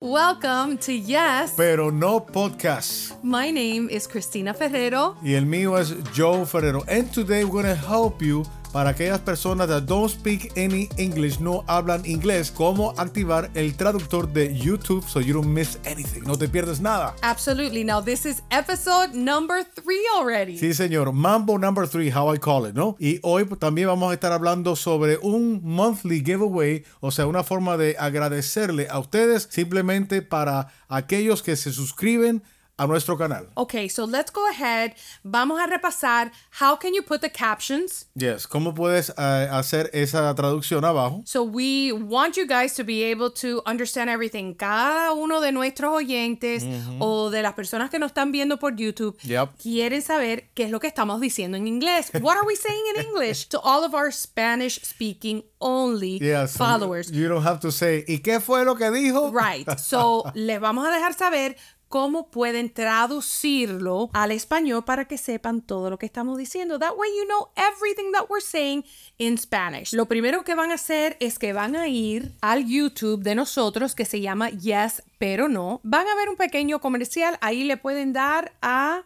Welcome to Yes. pero no podcast. My name is Cristina Ferrero. Y el mío es Joe Ferrero. And today we're going to help you para aquellas personas that don't speak any English, no hablan inglés, cómo activar el traductor de YouTube so you don't miss anything. No te pierdes nada. Absolutely. Now, this is episode number three already. Sí, señor. Mambo number three, how I call it, ¿no? Y hoy también vamos a estar hablando sobre un monthly giveaway, o sea, una forma de agradecerle a ustedes simplemente para aquellos que se suscriben a nuestro canal. Okay, so let's go ahead. Vamos a repasar how can you put the captions. Yes, ¿cómo puedes eh, hacer esa traducción abajo? So we want you guys to be able to understand everything. Cada uno de nuestros oyentes o de las personas que nos están viendo por YouTube Yep. quieren saber qué es lo que estamos diciendo en inglés. What are we saying in English? To all of our Spanish speaking only Yes. followers. You don't have to say, ¿y qué fue lo que dijo? Right. So, les vamos a dejar saber cómo pueden traducirlo al español para que sepan todo lo que estamos diciendo. That way you know everything that we're saying in Spanish. Lo primero que van a hacer es que van a ir al YouTube de nosotros que se llama Yes, pero no. Van a ver un pequeño comercial, ahí le pueden dar a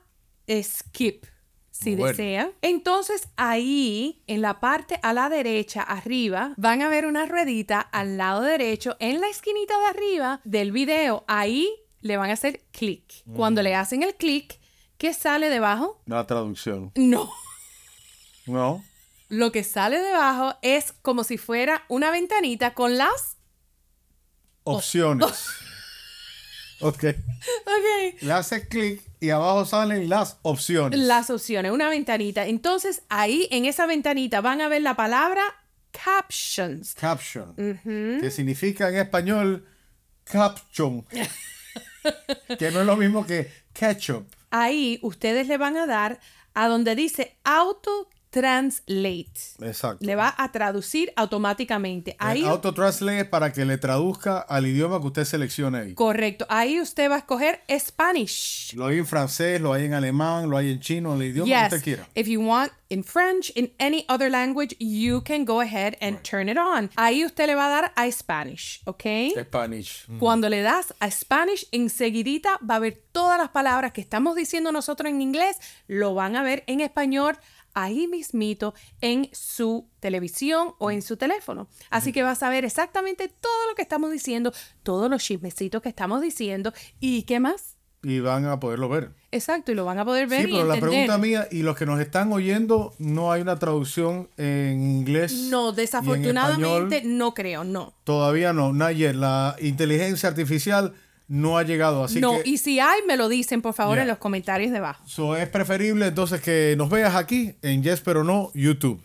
skip si Bueno. desea. Entonces ahí en la parte a la derecha arriba van a ver una ruedita al lado derecho en la esquinita de arriba del video. Ahí le van a hacer clic. Cuando le hacen el clic, ¿qué sale debajo? La traducción. No. No. Lo que sale debajo es como si fuera una ventanita con las... Opciones. ok. Ok. Le haces clic y abajo salen las opciones. Las opciones, una ventanita. Entonces ahí en esa ventanita van a ver la palabra captions. Caption. Que significa en español caption. que no es lo mismo que ketchup. ahí ustedes le van a dar a donde dice auto translate. Exacto. Le va a traducir automáticamente. Ahí, El auto translate es para que le traduzca al idioma que usted seleccione ahí. correcto. Ahí usted va a escoger Spanish. Lo hay en francés, lo hay en alemán, lo hay en chino, el idioma que usted quiera. If you want in French, in any other language, you can go ahead and turn it on. Ahí usted le va a dar a Spanish, ¿ok? Spanish. Cuando le das a Spanish, enseguidita va a ver todas las palabras que estamos diciendo nosotros en inglés, lo van a ver en español ahí mismito en su televisión o en su teléfono. Así que vas a ver exactamente todo lo que estamos diciendo, todos los chismecitos que estamos diciendo y qué más. Y van a poderlo ver. Exacto, y lo van a poder ver Sí, y pero la pregunta mía, y los que nos están oyendo, no hay una traducción en inglés. No, desafortunadamente no creo, no. Todavía no, not yet. La inteligencia artificial no ha llegado, así no, que y si hay, me lo dicen por favor Yeah. en los comentarios debajo. so, es preferible entonces que nos veas aquí en Yes pero no YouTube.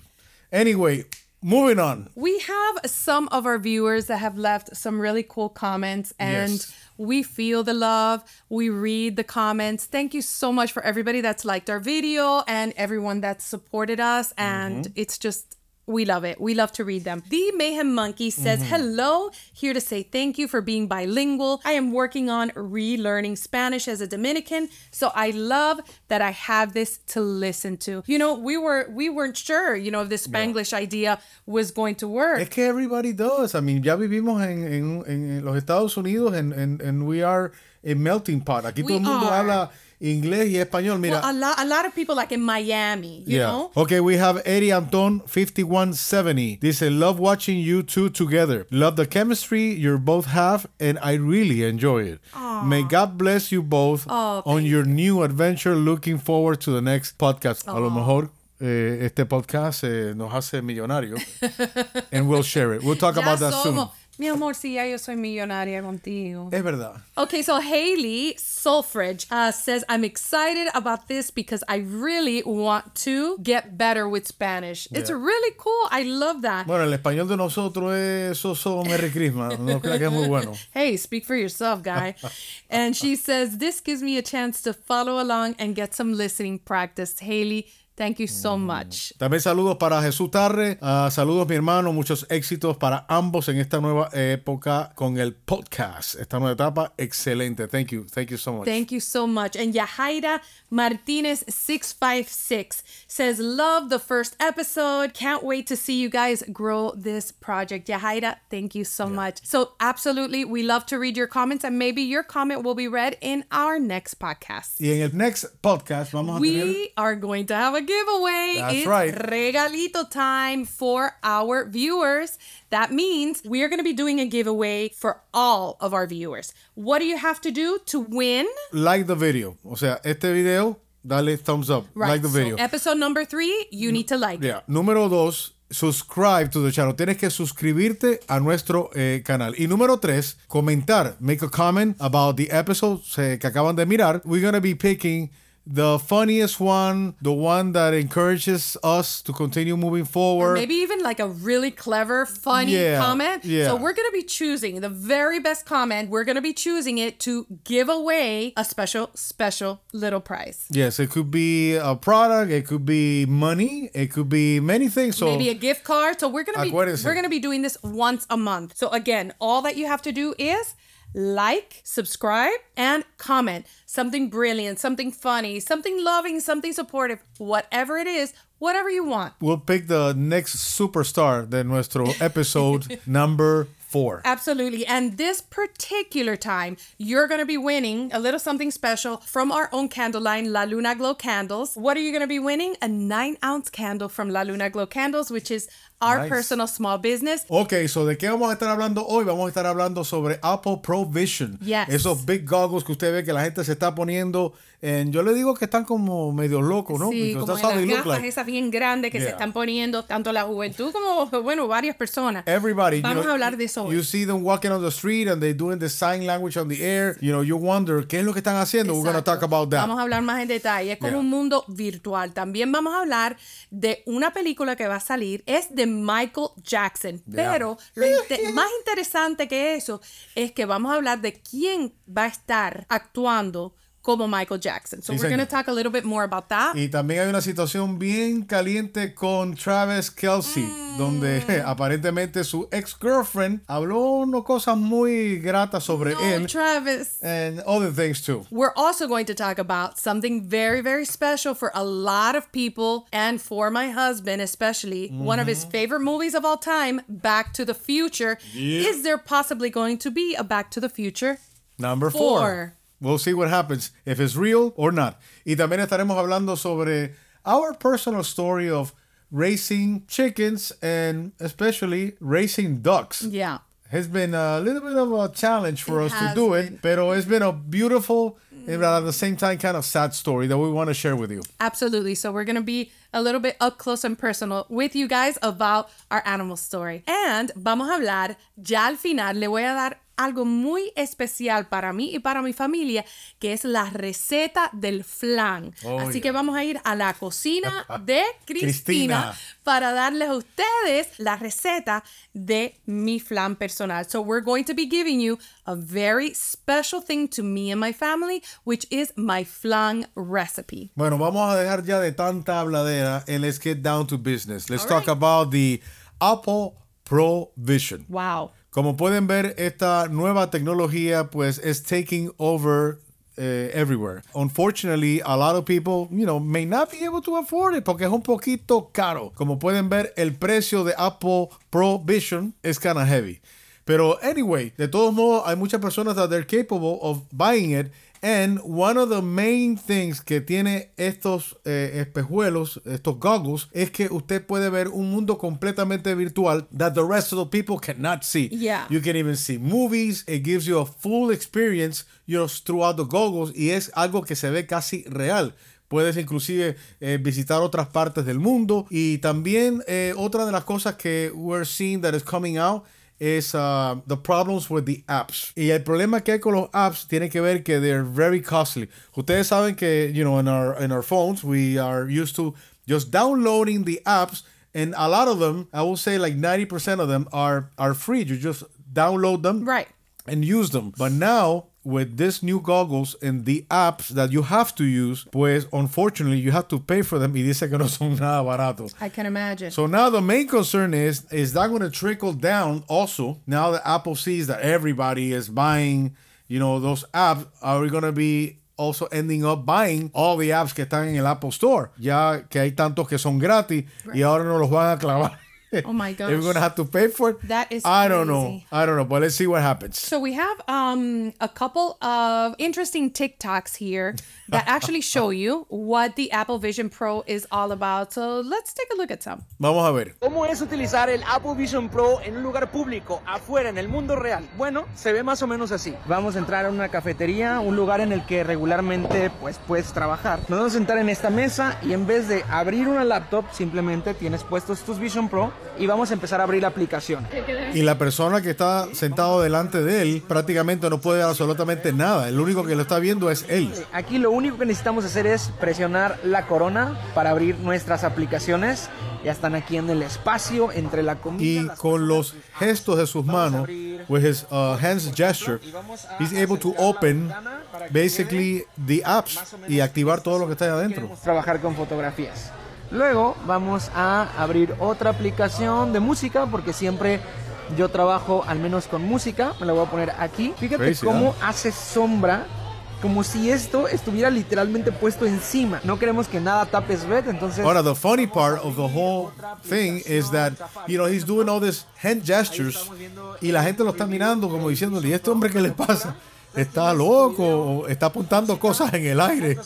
Anyway, moving on. We have some of our viewers that have left some really cool comments, and Yes. we feel the love. We read the comments. Thank you so much for everybody that's liked our video and everyone that's supported us. And mm-hmm. it's just, we love it. We love to read them. The Mayhem Monkey says, mm-hmm. Hello, here to say thank you for being bilingual. I am working on relearning Spanish as a Dominican, so I love that I have this to listen to. You know, we were we weren't sure, you know, if this Spanglish idea was going to work. Es que everybody does. I mean, ya vivimos en, en- en los Estados Unidos and, and, and we are a melting pot. Aquí We todo el mundo are. habla inglés y español. Mira, Well, a lot, a lot of people like in Miami, you know. Okay, we have Eddie Anton 5170. Dice, love watching you two together. Love the chemistry you both have, and I really enjoy it. May God bless you both Oh, on your new adventure. Looking forward to the next podcast. A lo mejor eh, este podcast eh, nos hace millonarios. and we'll share it. We'll talk about that soon. Somos. Mi amor, sí, ya yo soy millonaria contigo. Es verdad. Okay, so Haley Sulfridge uh, says, I'm excited about this because I really want to get better with Spanish. It's really cool. I love that. Bueno, el español de nosotros es eso, so Merry Christmas. No creo que es muy bueno. Hey, speak for yourself, guy. and she says, This gives me a chance to follow along and get some listening practice. Haley, Thank you so much. También saludos para Jesús Tarre. Ah, saludos, mi hermano. Muchos éxitos para ambos en esta nueva época con el podcast. Esta nueva etapa, excelente. Thank you. Thank you so much. Thank you so much. And Yahaira Martinez 656 says, Love the first episode. Can't wait to see you guys grow this project. Yahaira, thank you so much. So, absolutely, we love to read your comments, and maybe your comment will be read in our next podcast. Y en el next podcast vamos a tener... We are going to have a giveaway. That's it's right. regalito time for our viewers. That means we are going to be doing a giveaway for all of our viewers. What do you have to do to win? Like the video. O sea, este video, dale thumbs up. Like the so video. episode number three, you need to like. it. Yeah. Número dos, subscribe to the channel. Tienes que suscribirte a nuestro eh, canal. Y número tres, comentar. Make a comment about the episodes eh, que acaban de mirar. We're going to be picking the funniest one, the one that encourages us to continue moving forward. Maybe even like a really clever, funny Yeah, comment. yeah. So we're going to be choosing the very best comment. We're going to be choosing it to give away a special, special little prize. Yes, it could be a product, it could be money, it could be many things. So maybe a gift card. So we're gonna be we're gonna be doing this once a month. So again, all that you have to do is like, subscribe, and comment something brilliant, something funny, something loving, something supportive, whatever it is, whatever you want. we'll pick the next superstar de nuestro episode number four. Absolutely. And this particular time, you're going to be winning a little something special from our own candle line, La Luna Glow Candles. What are you going to be winning? A nine ounce candle from La Luna Glow Candles, which is our Nice. personal small business. Ok, so ¿de qué vamos a estar hablando hoy? Vamos a estar hablando sobre Apple Pro Vision. Yes. Esos big goggles que usted ve que la gente se está poniendo. En, yo le digo que están como medio locos, ¿no? Sí, Because como en las gafas like. esas bien grandes que se Yeah. están poniendo tanto la juventud como, bueno, varias personas. Everybody, you Vamos know, a hablar de eso hoy. You see them walking on the street and they doing the sign language on the air. You know, you wonder, ¿qué es lo que están haciendo? We're going to Exacto. talk about that. Vamos a hablar más en detalle. Es como Yeah. un mundo virtual. También vamos a hablar de una película que va a salir. Es de Michael Jackson. Yeah. Pero lo más interesante que eso es que vamos a hablar de quién va a estar actuando como Michael Jackson. So Sí, we're going to talk a little bit more about that. Y también hay una situación bien caliente con Travis Kelce, Mm. donde aparentemente su ex-girlfriend habló unas cosas muy gratas sobre No, él Travis. and other things too. We're also going to talk about something very, very special for a lot of people and for my husband, especially. One of his favorite movies of all time, Back to the Future. Is there possibly going to be a Back to the Future? Number four. Four. We'll see what happens, if it's real or not. Y también estaremos hablando sobre our personal story of raising chickens and especially raising ducks. Yeah. It's been a little bit of a challenge for It us to do been. it, pero it's been a beautiful and at the same time kind of sad story that we want to share with you. Absolutely. So we're going to be a little bit up close and personal with you guys about our animal story. And vamos a hablar, ya al final le voy a dar algo muy especial para mí y para mi familia, que es la receta del flan. Oh, Así yeah. que vamos a ir a la cocina de Cristina, Cristina. para darles a ustedes la receta de mi flan personal. So we're going to be giving you a very special thing to me and my family, which is my flan recipe. Bueno, vamos a dejar ya de tanta habladera and let's get down to business. Let's All talk right. about the Apple Pro Vision. Wow. Como pueden ver, esta nueva tecnología pues es taking over eh, everywhere. Unfortunately, a lot of people, you know, may not be able to afford it porque es un poquito caro. Como pueden ver, el precio de Apple Pro Vision es kind of heavy. Pero anyway, de todos modos, hay muchas personas that they're capable of buying it. And one of the main things que tiene estos eh, espejuelos, estos goggles, es que usted puede ver un mundo completamente virtual that the rest of the people cannot see. Yeah. You can even see movies. It gives you a full experience, you know, throughout the goggles y es algo que se ve casi real. Puedes inclusive eh, visitar otras partes del mundo y también eh, otra de las cosas que we're seeing that is coming out es uh, the problems with the apps. Y el problema que hay con los apps tiene que ver que they're very costly. Ustedes saben que, you know, in our, in our phones, we are used to just downloading the apps and a lot of them, I will say like 90% of them are, are free. You just download them Right. and use them. But now with these new goggles and the apps that you have to use, pues unfortunately you have to pay for them y dice que no son nada baratos. I can imagine. So now the main concern is is that going to trickle down also now that Apple sees that everybody is buying, you know, those apps, are we going to be also ending up buying all the apps que están en el Apple Store? Ya que hay tantos que son gratis y ahora no los van a clavar. Oh my If we're gosh. gonna have to pay for it. That is I don't know. I don't know, but let's see what happens. So we have um a couple of interesting TikToks here that actually show you what the Apple Vision Pro is all about. So let's take a look at some. Vamos a ver. ¿Cómo es utilizar el Apple Vision Pro en un lugar público, afuera, en el mundo real? Bueno, se ve más o menos así. Vamos a entrar a una cafetería, un lugar en el que regularmente pues, puedes trabajar. Nos vamos a sentar en esta mesa y en vez de abrir una laptop, simplemente tienes puestos tus Vision Pro y vamos a empezar a abrir la aplicación. Y la persona que está sentado delante de él prácticamente no puede absolutamente nada. El único que lo está viendo es él. Aquí lo único que necesitamos hacer es presionar la corona para abrir nuestras aplicaciones. Ya están aquí en el espacio entre la comida. Y con los gestos de sus manos, with his uh, hands gesture, he's able to open basically the apps y activar todo lo que está ahí adentro. Trabajar con fotografías. Luego vamos a abrir otra aplicación de música porque siempre yo trabajo al menos con música. Me la voy a poner aquí. Fíjate Crazy, cómo ¿eh? hace sombra. Como si esto estuviera literalmente puesto encima. No queremos que nada tape Svet, entonces Ahora, the funny part of the whole thing is that, you know, he's doing all these hand gestures y la gente lo está mirando como diciéndole, ¿y este hombre qué le pasa? ¿Está loco? ¿O está apuntando cosas en el aire?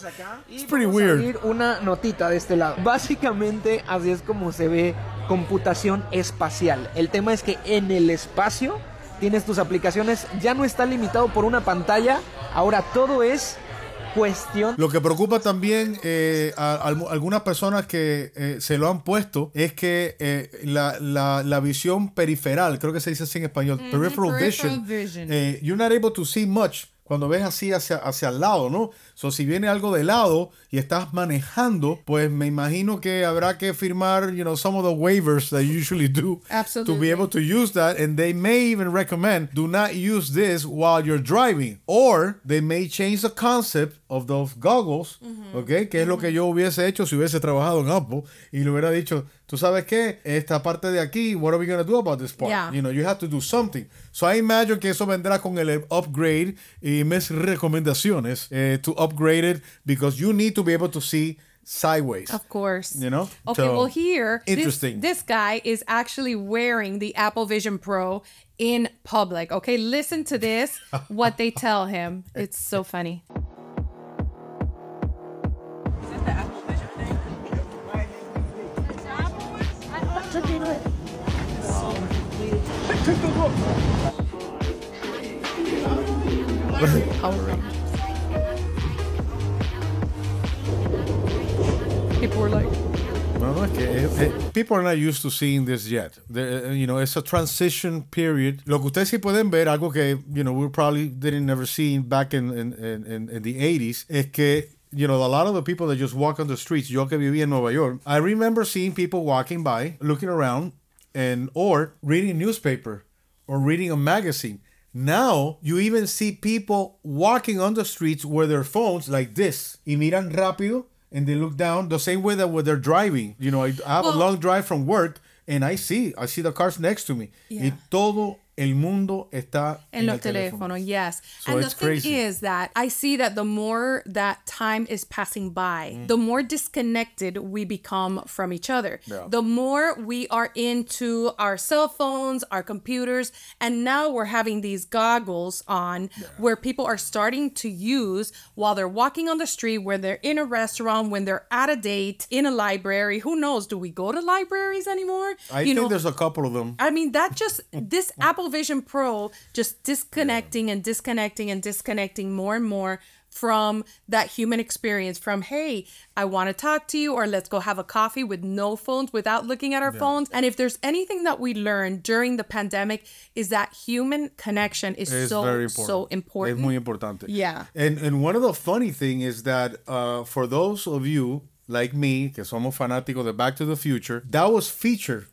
It's pretty weird. una notita de este lado. Básicamente así es como se ve computación espacial. El tema es que en el espacio tienes tus aplicaciones, ya no está limitado por una pantalla, ahora todo es cuestión Lo que preocupa también eh, a, a algunas personas que eh, se lo han puesto es que eh, la, la- la visión periferal, creo que se dice así en español, peripheral, peripheral vision, vision. you're not able to see much cuando ves así hacia, hacia el lado, ¿no? So, si viene algo de lado y estás manejando, pues me imagino que habrá que firmar, you know, some of the waivers that you usually do to Absolutely. be able to use that. And they may even recommend do not use this while you're driving. Or they may change the concept of those goggles, ¿ok? Que es lo que yo hubiese hecho si hubiese trabajado en Apple y le hubiera dicho, tú sabes qué, esta parte de aquí, what are we going to do about this part? Yeah. You know, you have to do something. So I imagine que eso vendrá con el upgrade y mis recomendaciones eh, to upgrade it because you need to be able to see sideways. Of course. You know? Okay, So, well here this- interesting. This, guy is actually wearing the Apple Vision Pro in public. Okay, listen to this what they tell him. It's so funny. People were like, es que eh, eh, people are not used to seeing this yet. Eh, you know, it's a transition period. Lo que ustedes sí pueden ver, algo que, you know, we probably didn't never see back in, in, in, in- in the 80s, es que, you know, a lot of the people that just walk on the streets, yo que vivía en Nueva York, I remember seeing people walking by, looking around, and or reading a newspaper or reading a magazine. Now you even see people walking on the streets with their phones like this. Y miran rápido and they look down the same way that when they're driving. You know, I have a long drive from work and I see, I see the cars next to me. Y Yeah. todo el mundo está En los el teléfono. teléfonos, yes. So and the thing crazy. is that I see that the more that time is passing by, Mm. the more disconnected we become from each other. Yeah. The more we are into our cell phones, our computers, and now we're having these goggles on where people are starting to use while they're walking on the street, where they're in a restaurant, when they're at a date, in a library. Who knows? Do we go to libraries anymore? I You think know, there's a couple of them. I mean, that just this Apple Vision Pro just disconnecting and disconnecting and disconnecting more and more from that human experience from hey i want to talk to you or let's go have a coffee with no phones without looking at our phones and if there's anything that we learned during the pandemic is that human connection is It's so very important. so important Es muy importante. Yeah. And, and one of the funny thing is that uh, for those of you like me, que somos fanáticos de Back to the Future, that was featured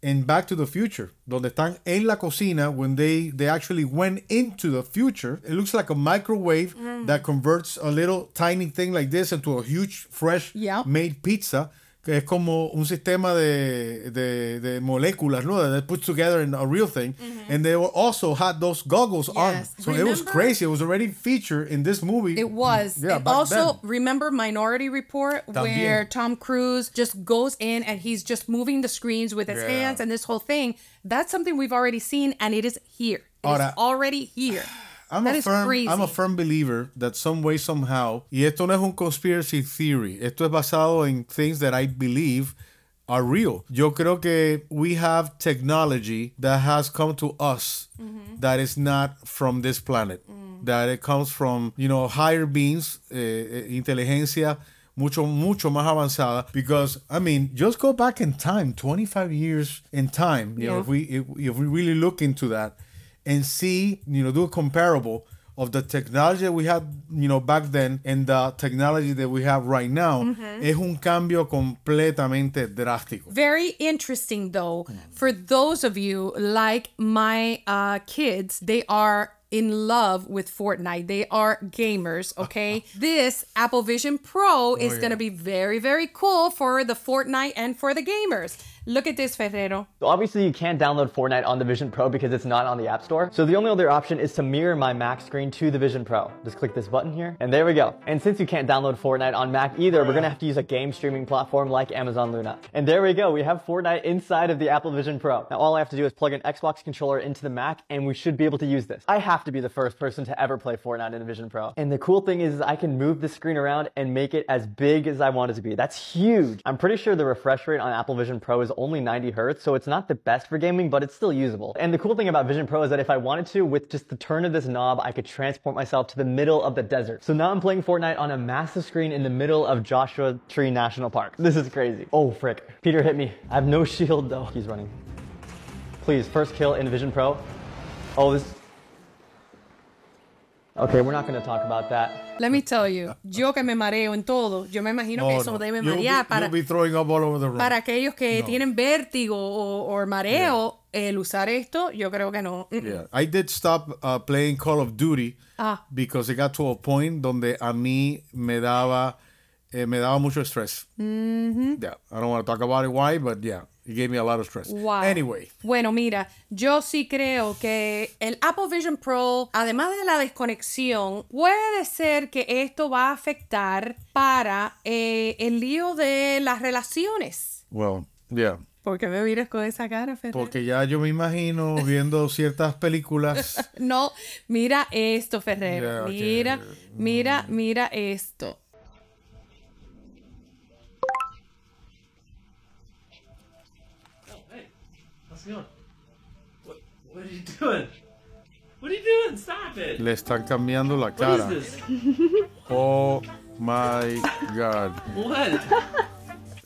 in Back to the Future, donde están en la cocina when they they actually went into the future. It looks like a microwave Mm. that converts a little tiny thing like this into a huge fresh Yeah. made pizza. Que es como un sistema de, de, de moléculas, ¿no? That they put together in a real thing. And they were also had those goggles on. Mm-hmm. Yes. So it was Remember- crazy. It was already featured in this movie. It was. Yeah, also, then. remember Minority Report, También. where Tom Cruise just goes in and he's just moving the screens with his Yeah. hands and this whole thing. That's something we've already seen, and it is here. It is Ahora- already here. I'm That a firm, crazy. I'm a firm believer that some way, somehow, y esto no es un conspiracy theory, esto es basado en things that I believe are real. Yo creo que we have technology that has come to us Mm-hmm. that is not from this planet, Mm. that it comes from, you know, higher beings, eh, eh, inteligencia mucho, mucho más avanzada. Because, I mean, just go back in time, 25 years in time, you know, Yeah. if we, if, if we really look into that, and see, you know, do a comparable of the technology that we had, you know, back then and the technology that we have right now, Mm-hmm. es un cambio completamente drástico. Very interesting, though, for those of you like my uh, kids, they are in love with Fortnite. They are gamers, okay? this Apple Vision Pro is yeah. going to be very, very cool for the Fortnite and for the gamers. Look at this, Ferrero. So obviously you can't download Fortnite on the Vision Pro because it's not on the App Store. So the only other option is to mirror my Mac screen to the Vision Pro. Just click this button here and there we go. And since you can't download Fortnite on Mac either, we're gonna have to use a game streaming platform like Amazon Luna. And there we go. We have Fortnite inside of the Apple Vision Pro. Now all I have to do is plug an Xbox controller into the Mac and we should be able to use this. I have to be the first person to ever play Fortnite in the Vision Pro. And the cool thing is, is I can move the screen around and make it as big as I want it to be. That's huge. I'm pretty sure the refresh rate on Apple Vision Pro is only 90 hertz, so it's not the best for gaming, but it's still usable. And the cool thing about Vision Pro is that if I wanted to, with just the turn of this knob, I could transport myself to the middle of the desert. So now I'm playing Fortnite on a massive screen in the middle of Joshua Tree National Park. This is crazy. Oh, frick. Peter hit me. I have no shield though. He's running. Please, first kill in Vision Pro. Oh, this. Okay, we're not gonna talk about that. Let me tell you, yo que me mareo en todo, yo me imagino que Oh, eso no. debe be- marear para, you'll be throwing up all over the room. para aquellos que No. tienen vértigo o, o mareo, el usar esto, yo creo que no. Mm. Yeah, I did stop uh, playing Call of Duty Ah. because it got to a point donde a mí me daba eh, me daba mucho stress. Mm-hmm. Yeah, I don't want to talk about it why, but yeah, it gave me a lot of stress. Wow. Anyway, Bueno, mira, yo sí creo que el Apple Vision Pro, además de la desconexión, puede ser que esto va a afectar para eh, el lío de las relaciones. well, yeah. ¿Por qué me miras con esa cara, Ferrer? Porque ya yo me imagino viendo ciertas películas. No, mira esto, Ferrer. Mira, mira, mira esto. What, what are you doing? What are you doing? Stop it! Le están cambiando la What cara. is this? Oh my God. What?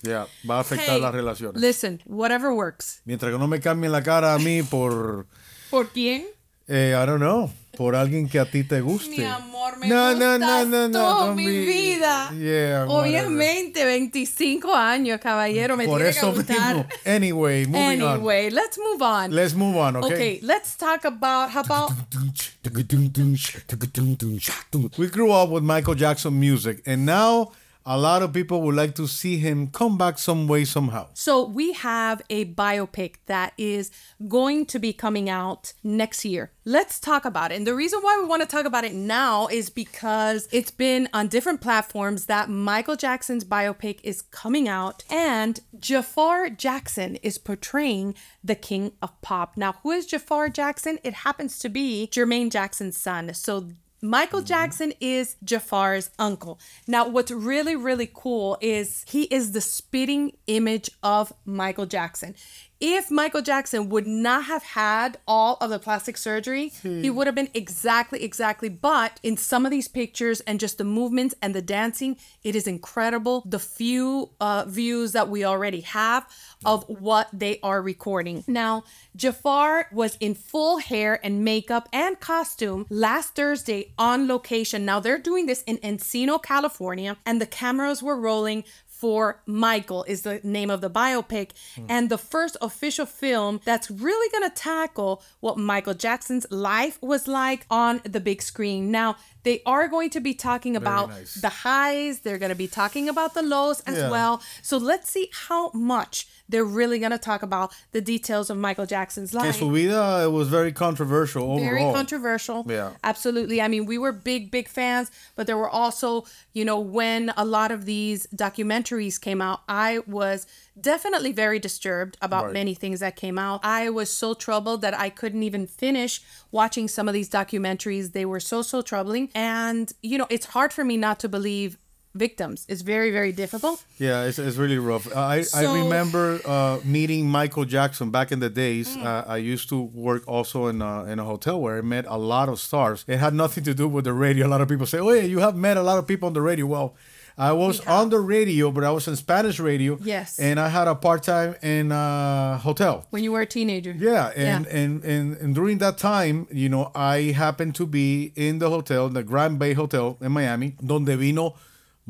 Yeah, va a afectar Hey, las relaciones. Listen, whatever works. Mientras que no me cambien la cara a mí por, ¿Por quién? eh, I don't know, por alguien que a ti te guste. Mi amor, me no, no, no, no, no, mi vida. Yeah. Obviamente, 25 años, caballero, me Por tiene eso que gustar. mismo. Anyway, moving on. Anyway, let's move on. Let's move on, okay? okay, let's talk about how about We grew up with Michael Jackson music, and now a lot of people would like to see him come back some way, somehow. So we have a biopic that is going to be coming out next year. Let's talk about it. And the reason why we want to talk about it now is because it's been on different platforms that Michael Jackson's biopic is coming out and Jafar Jackson is portraying the king of pop. Now, who is Jafar Jackson? It happens to be Jermaine Jackson's son. So Michael mm-hmm. Jackson is Jafar's uncle. Now, what's really, really cool is he is the spitting image of Michael Jackson. If Michael Jackson would not have had all of the plastic surgery, he would have been exactly, exactly. But in some of these pictures and just the movements and the dancing, it is incredible. The few uh, views that we already have of what they are recording. Now, Jafar was in full hair and makeup and costume last Thursday on location. Now, they're doing this in Encino, California, and the cameras were rolling for Michael is the name of the biopic hmm. and the first official film that's really going to tackle what Michael Jackson's life was like on the big screen. Now, they are going to be talking about nice. the highs, they're going to be talking about the lows as Yeah. well. So let's see how much they're really going to talk about the details of Michael Jackson's Que life. su vida was very controversial overall. Very controversial. Yeah. Absolutely. I mean, we were big, big fans, but there were also, you know, when a lot of these documentaries came out, I was definitely very disturbed about Right. many things that came out. I was so troubled that I couldn't even finish watching some of these documentaries. They were so, so troubling. And, you know, it's hard for me not to believe victims. It's very, very difficult. Yeah, it's, it's really rough. I, I remember uh, meeting Michael Jackson back in the days. Mm. Uh, I used to work also in a, in a hotel where I met a lot of stars. It had nothing to do with the radio. A lot of people say, "Oh, yeah, you have met a lot of people on the radio." Well, I was on the radio, but I was in Spanish radio. Yes. and I had a part time in a hotel. When you were a teenager. Yeah, and, And, and and during that time, you know, I happened to be in the hotel, the Grand Bay Hotel in Miami, donde vino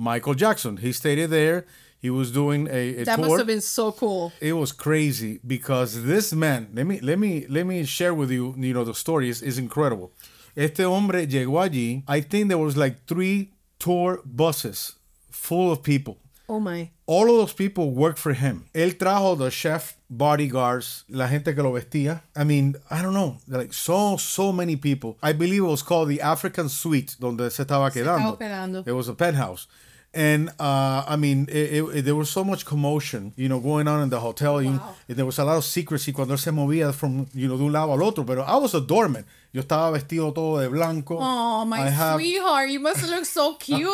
Michael Jackson. He stayed there. He was doing a, a that tour. must have been so cool. it was crazy because this man, let me let me let me share with you, you know, the story is, is incredible. Este hombre llegó allí. I think there was like three tour buses full of people Oh my. all of those people worked for him. Él trajo the chef, bodyguards, la gente que lo vestía. I mean, I don't know, like so, so many people. I believe it was called the African Suite, donde se estaba quedando. quedando. It was a penthouse. And uh, I mean, it, it- it- there was so much commotion, you know, going on in the hotel. You- there was a lot of secrecy cuando se movía from, you know, de un lado al otro. Pero I was a doorman. Yo estaba vestido todo de blanco. Oh, my have- sweetheart. You must look so cute.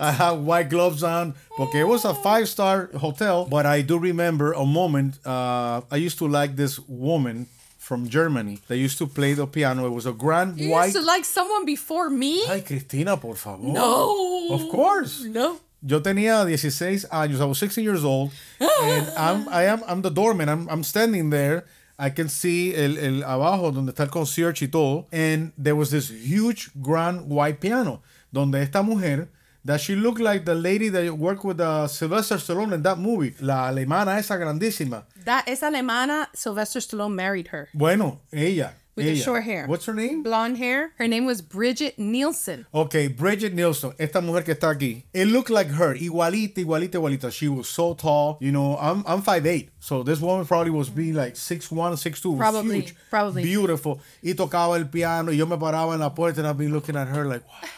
I have white gloves on porque it was a five star hotel. But I do remember a moment. Uh, I used to like this woman from Germany that used to play the piano. It was a grand You white. used to like someone before me? Ay, Cristina, por favor. no. Of course. No. Yo tenía 16 años. I was 16 years old, and I'm I am I'm the doorman. I'm I'm standing there. I can see el, el abajo donde está el concierge y todo, and there was this huge grand white piano donde esta mujer that she looked like the lady that worked with uh, Sylvester Stallone in that movie, la alemana esa grandísima. That esa alemana, Sylvester Stallone married her. Bueno, ella. With the short hair. What's her name? Blonde hair. Her name was Brigitte Nielsen. Okay, Brigitte Nielsen, esta mujer que está aquí. It looked like her, igualita, igualita, igualita. She was so tall. You know, I'm I'm 5'8", so this woman probably was being like 6'1", 6'2". Probably, huge, probably. Beautiful. Y tocaba el piano, y yo me paraba en la puerta and I'd be looking at her like, wow.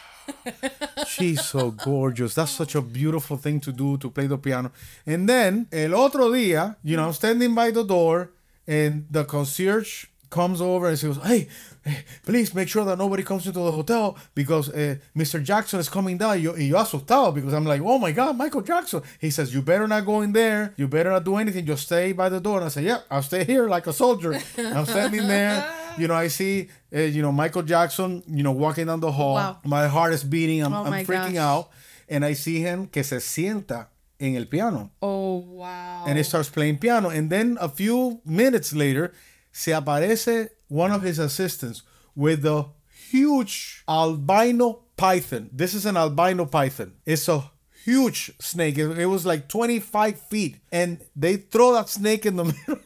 She's so gorgeous. That's such a beautiful thing to do, to play the piano. And then, el otro día, you know, standing by the door, and the concierge comes over and says, hey, hey, please make sure that nobody comes into the hotel because uh, Mr. Jackson is coming down. Y yo, y yo asustado because I'm like, oh my God, Michael Jackson. He says, you better not go in there. You better not do anything. Just stay by the door. And I say, yeah, I'll stay here like a soldier. I'm standing there. You know, I see, uh, you know, Michael Jackson, you know, walking down the hall. Wow. My heart is beating. I'm, Oh I'm freaking gosh. out. And I see him que se sienta en el piano. Oh, wow. And he starts playing piano. And then a few minutes later, se aparece one of his assistants with a huge albino python. This is an albino python. It's a huge snake. It, it was like 25 feet. And they throw that snake in the middle.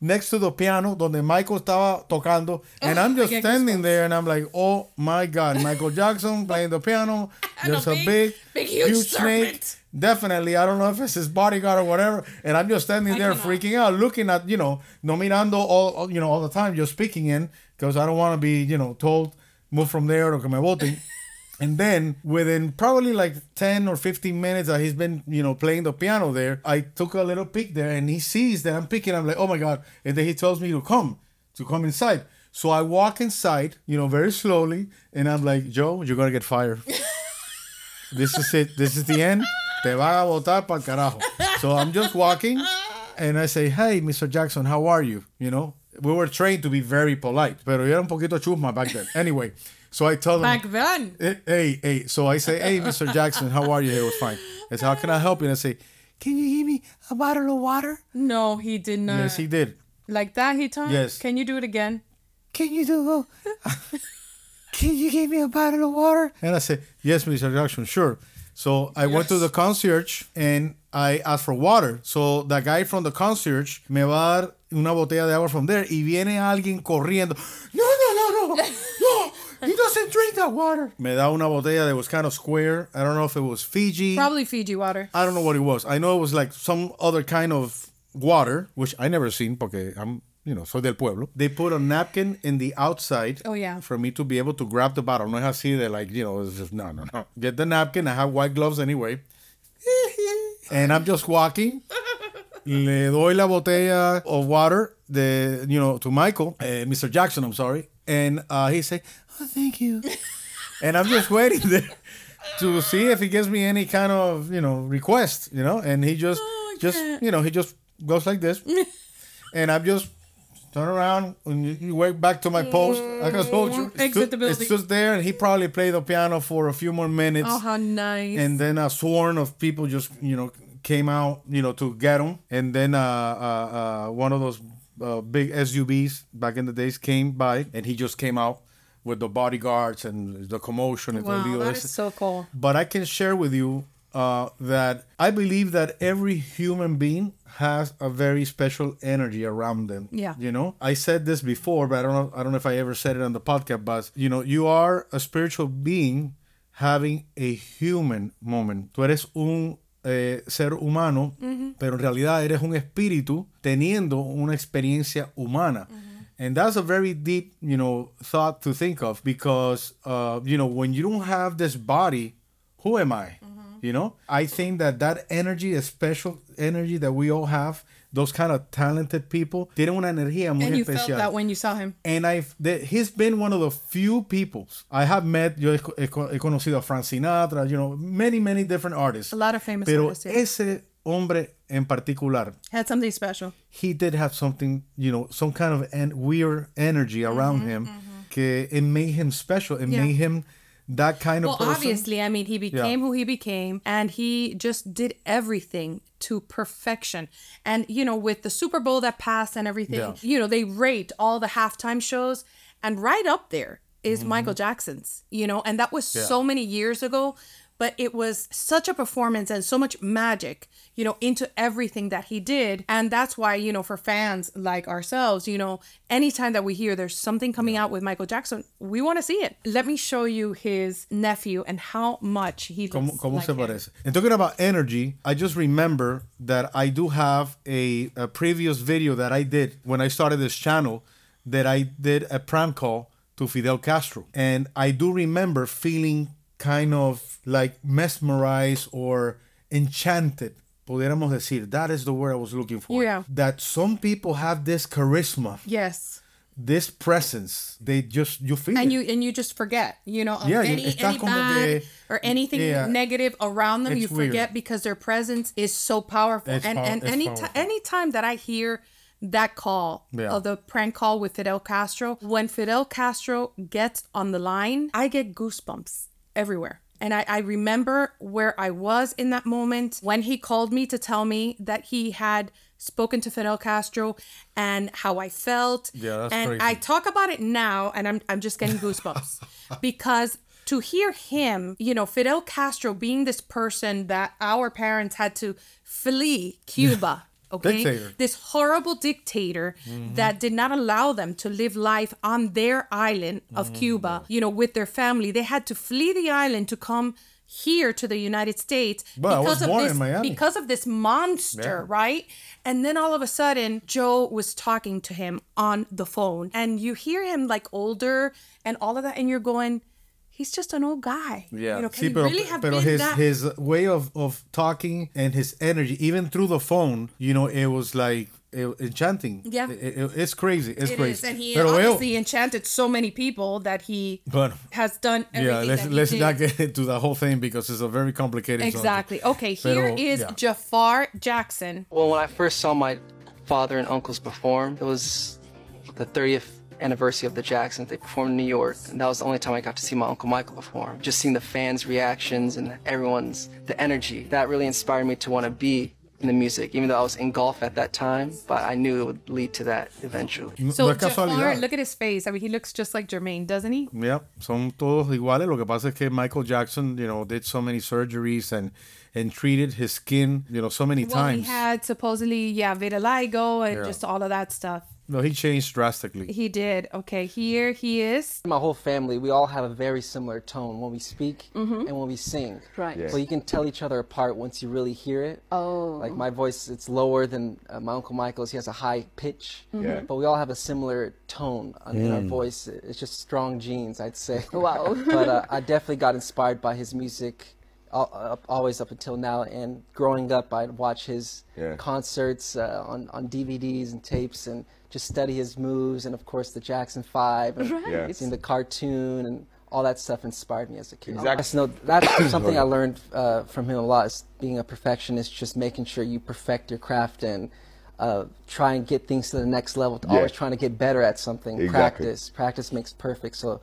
Next to the piano donde Michael estaba tocando, and oh, I'm just standing there, and I'm like, "Oh my God, Michael Jackson playing the piano. There's a big- big, big, huge snake. Definitely, I don't know if it's his bodyguard or whatever, and I'm just standing there freaking out, looking at you know, no mirando all, you know all the time, just speaking in because I don't want to be you know told move from there or come me boten. And then within probably like 10 or 15 minutes that he's been, you know, playing the piano there, I took a little peek there and he sees that I'm picking. I'm like, oh my God. And then he tells me to come, to come inside. So I walk inside, you know, very slowly. And I'm like, Joe, you're going to get fired. this is it. This is the end. Te van a botar para carajo. So I'm just walking and I say, hey, Mr. Jackson, how are you? You know, we were trained to be very polite, pero yo era un poquito chusma back then. Anyway, so I tell him, Back then. Hey, hey, hey. So I say, hey, Mr. Jackson, how are you? He was fine. I say, how can I help you? And I say, can you give me a bottle of water? No, he did not. Yes, he did. like that, he told Yes. Can you do it again? Can you do? can you give me a bottle of water? And I said, yes, Mr. Jackson, sure. So I went to the concierge, and I asked for water. So the guy from the concierge me va a dar una botella de agua from there y viene alguien corriendo. No, no, no, no, no. He doesn't drink that water. Me da una botella that was kind of square. I don't know if it was Fiji. Probably Fiji water. I don't know what it was. I know it was like some other kind of water, which I never seen porque I'm, you know, soy del pueblo. They put a napkin in the outside. Oh, yeah. For me to be able to grab the bottle. No es así de like, you know, it's just, no, no, no. Get the napkin. I have white gloves anyway. and I'm just walking. Le doy la botella of water, de, you know, to Michael, uh, Mr. Jackson, I'm sorry. And uh, he say, oh, thank you. and I'm just waiting there to see if he gives me any kind of, you know, request, you know. And he just, just, you know, he just goes like this. and I'm just turn around and you, you went back to my post. Like I told you, it Exit stood- the building. It stood there, and he probably played the piano for a few more minutes Oh, how nice. and then a swarm of people just you know came out you know to get him and then uh, uh, uh, one of those uh, big SUVs back in the days came by and he just came out with the bodyguards and the commotion and wow, lío that is so cool. but I can share with you uh, that I believe that every human being has a very special energy around them. Yeah. You know, I said this before, but I don't know. I don't know if I ever said it on the podcast. But you know, you are a spiritual being having a human moment. Tú eres un eh, ser humano, pero en realidad eres un espíritu teniendo una experiencia humana. And that's a very deep, you know, thought to think of because, uh, you know, when you don't have this body, who am I? You know, I think that that energy, a special energy that we all have, those kind of talented people, tienen una energía muy And you especial. felt that when you saw him. And I've the, he's been one of the few people I have met. Yo he, he, he conocido a Frank Sinatra, you know, many many different artists. A lot of famous Pero artists. yeah. ese hombre en particular, Had something special. he did have something, you know, some kind of en- weird energy around him, que it made him special. It Mm-hmm, Yeah. made him that kind of Well, person. obviously, I mean, he became who he became, and he just did everything to perfection. And you know, with the Super Bowl that passed and everything, Yeah. you know, they rate all the halftime shows, and right up there is mm-hmm. Michael Jackson's. You know, and that was so many years ago. But it was such a performance and so much magic, you know, into everything that he did. And that's why, you know, for fans like ourselves, you know, anytime that we hear there's something coming out with Michael Jackson, we want to see it. Let me show you his nephew and how much he ¿Cómo, looks cómo like se him. parece? And talking about energy, I just remember that I do have a, a previous video that I did when I started this channel that I did a prank call to Fidel Castro. And I do remember feeling kind of like mesmerized or enchanted. Pudiéramos decir, that is the word I was looking for. Yeah. That some people have this charisma, Yes. this presence. They just, you feel And it. you and you just forget, you know, Yeah, any, any bad or anything yeah. negative around them. You weird. forget because their presence is so powerful. It's and pow- and any powerful. any time that I hear that call Yeah. of the prank call with Fidel Castro, when Fidel Castro gets on the line, I get goosebumps everywhere. And I, I remember where I was in that moment when he called me to tell me that he had spoken to Fidel Castro and how I felt. Yeah, that's and crazy. I talk about it now and I'm I'm just getting goosebumps because to hear him, you know, Fidel Castro being this person that our parents had to flee Cuba. Okay, Dictator. this horrible dictator that did not allow them to live life on their island of Cuba, mm-hmm. you know, with their family. They had to flee the island to come here to the United States was because of born this in Miami. because of this monster, right? And then all of a sudden, Joe was talking to him on the phone, and you hear him like older and all of that, and you're going, he's just an old guy. Yeah, you know, can sí, he pero, really have pero been his that? his way of of talking and his energy, even through the phone, you know, it was like it, enchanting. Yeah. It- it- it's crazy. It's It crazy. is, and he pero veo, obviously enchanted so many people that he Bueno. has done everything yeah, let's that he let's did. not get into the whole thing because it's a very complicated. subject. Exactly. Okay, here Pero, is yeah. Jafar Jackson. Well, when I first saw my father and uncles perform, it was the 30th anniversary of the Jacksons. They performed in New York, and that was the only time I got to see my Uncle Michael perform. Just seeing the fans' reactions and everyone's the energy that really inspired me to want to be in the music, even though I was in golf at that time, but I knew it would lead to that eventually. So no Jafar, look at his face. I mean, he looks just like Jermaine, doesn't he? Yeah, son todos iguales. Lo que pasa es que Michael Jackson, you know, did so many surgeries and and treated his skin, you know, so many Well, he had supposedly, yeah, vitiligo and Yeah. just all of that stuff. No, he changed drastically. He did. Okay, here he is. My whole family, we all have a very similar tone when we speak and when we sing. Right. Yeah. So you can tell each other apart once you really hear it. Oh. Like my voice, it's lower than uh, my uncle Michael's. He has a high pitch. Yeah. But we all have a similar tone on- in our voice. It's just strong genes, I'd say. Wow. but uh, I definitely got inspired by his music. Al- Up, always up until now, and growing up, I'd watch his Yeah. concerts uh, on on DVDs and tapes, and just study his moves, and of course the Jackson Five, and Yeah. seeing the cartoon and all that stuff inspired me as a kid. Exactly. So that's something I learned uh, from him a lot. Is being a perfectionist, just making sure you perfect your craft and uh, try and get things to the next level. Yeah. Always trying to get better at something. Exactly. Practice, practice makes perfect. So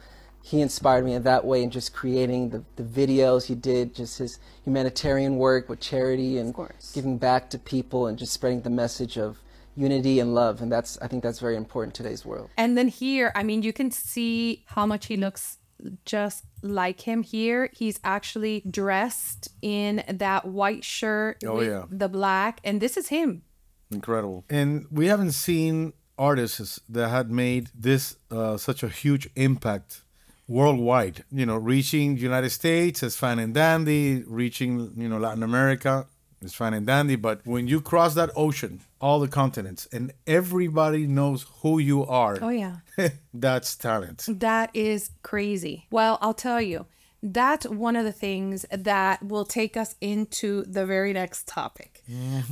he inspired me in that way, and just creating the, the videos he did, just his humanitarian work with charity and giving back to people, and just spreading the message of unity and love. And that's I think that's very important in today's world. And then here, I mean, you can see how much he looks just like him here. He's actually dressed in that white shirt Oh, with yeah. the black, and this is him. Incredible. And we haven't seen artists that had made this uh, such a huge impact worldwide. You know, reaching United States is fine and dandy, reaching you know Latin America is fine and dandy, but when you cross that ocean, all the continents, and everybody knows who you are, Oh yeah. that's talent. That is crazy. Well, I'll tell you, that's one of the things that will take us into the very next topic.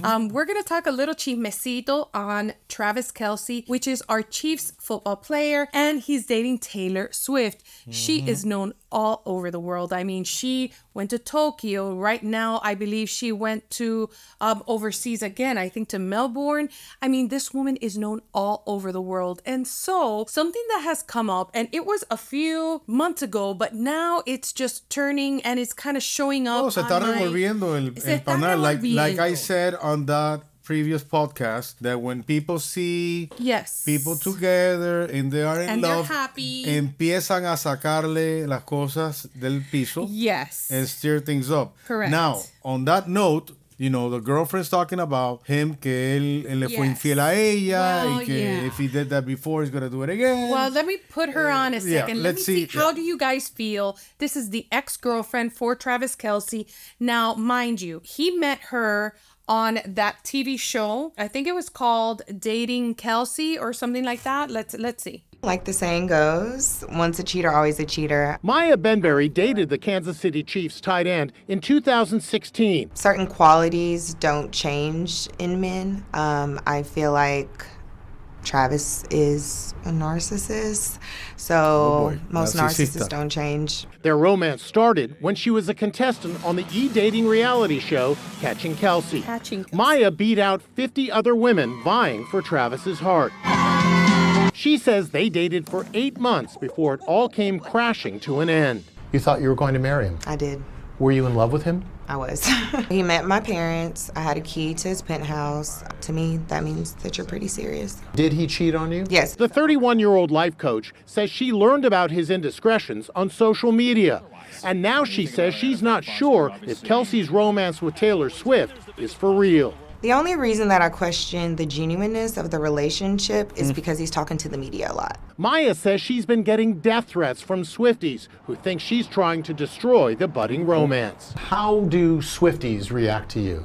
Um, we're going to talk a little chismecito on Travis Kelce, which is our Chiefs football player, and he's dating Taylor Swift. She is known all over the world. I mean, she went to Tokyo. Right now, I believe she went to um, overseas again, I think to Melbourne. I mean, this woman is known all over the world. And so, something that has come up, and it was a few months ago, but now it's just turning and it's kind of showing up. Oh, se está my- revolviendo el, el panal. Like, like I said on that previous podcast, that when people see Yes. people together and they are in And they're love, happy. empiezan a sacarle las cosas del piso Yes. and stir things up. Correct. Now, on that note, you know, the girlfriend's talking about him que él, él le fue Yes. infiel a ella Well, y que yeah. if he did that before, he's gonna do it again. Well, let me put her uh, on a yeah, second. Let let's me see. see. How Yeah. do you guys feel? This is the ex girlfriend for Travis Kelce. Now, mind you, he met her on that TV show. I think it was called Dating Kelce or something like that. Let's let's see. Like the saying goes, once a cheater, always a cheater. Maya Benberry dated the Kansas City Chiefs tight end in 2016. Certain qualities don't change in men. Um, I feel like Travis is a narcissist, so Oh most narcisista. narcissists don't change. Their romance started when she was a contestant on the e dating reality show Catching Kelce. Catching Kelce. Maya beat out 50 other women vying for Travis's heart. She says they dated for eight months before it all came crashing to an end. You thought you were going to marry him. I did. Were you in love with him? I was. he met my parents. I had a key to his penthouse. To me, that means that you're pretty serious. Did he cheat on you? Yes. The 31 year old life coach says she learned about his indiscretions on social media. And now she says she's not sure if Kelce's romance with Taylor Swift is for real. The only reason that I question the genuineness of the relationship is mm. because he's talking to the media a lot. Maya says she's been getting death threats from Swifties who think she's trying to destroy the budding mm. romance. How do Swifties react to you?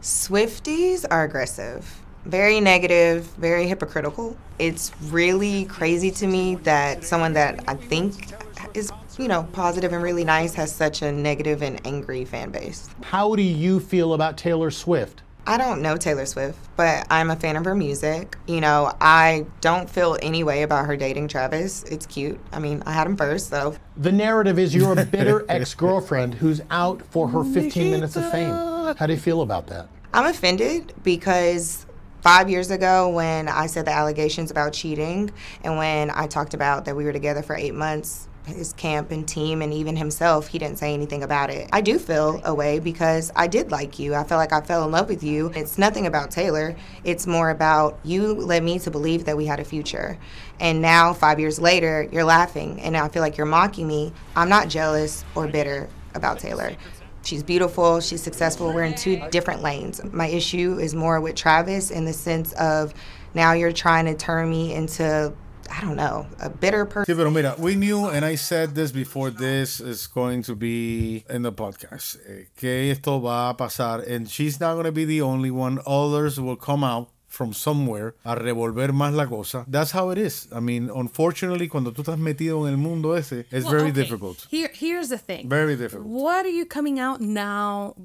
Swifties are aggressive, very negative, very hypocritical. It's really crazy to me that someone that I think is, you know, positive and really nice has such a negative and angry fan base. How do you feel about Taylor Swift? I don't know Taylor Swift, but I'm a fan of her music. You know, I don't feel any way about her dating Travis. It's cute. I mean, I had him first, so. The narrative is you're a bitter ex girlfriend who's out for her 15 minutes of fame. How do you feel about that? I'm offended because five years ago, when I said the allegations about cheating and when I talked about that we were together for eight months, his camp and team and even himself, he didn't say anything about it. I do feel a way because I did like you. I felt like I fell in love with you. It's nothing about Taylor. It's more about you led me to believe that we had a future. And now, five years later, you're laughing and I feel like you're mocking me. I'm not jealous or bitter about Taylor. She's beautiful, she's successful. We're in two different lanes. My issue is more with Travis in the sense of now you're trying to turn me into I don't know, a bitter person. Sí, pero mira, we knew, and I said this before this is going to be in the podcast, eh, que esto va a pasar, and she's not going to be the only one. Others will come out from somewhere a revolver más la cosa. That's how it is. I mean, unfortunately, cuando tú estás metido en el mundo ese, it's Well, very okay, difficult. Here, here's the thing. Very difficult. What are you coming out now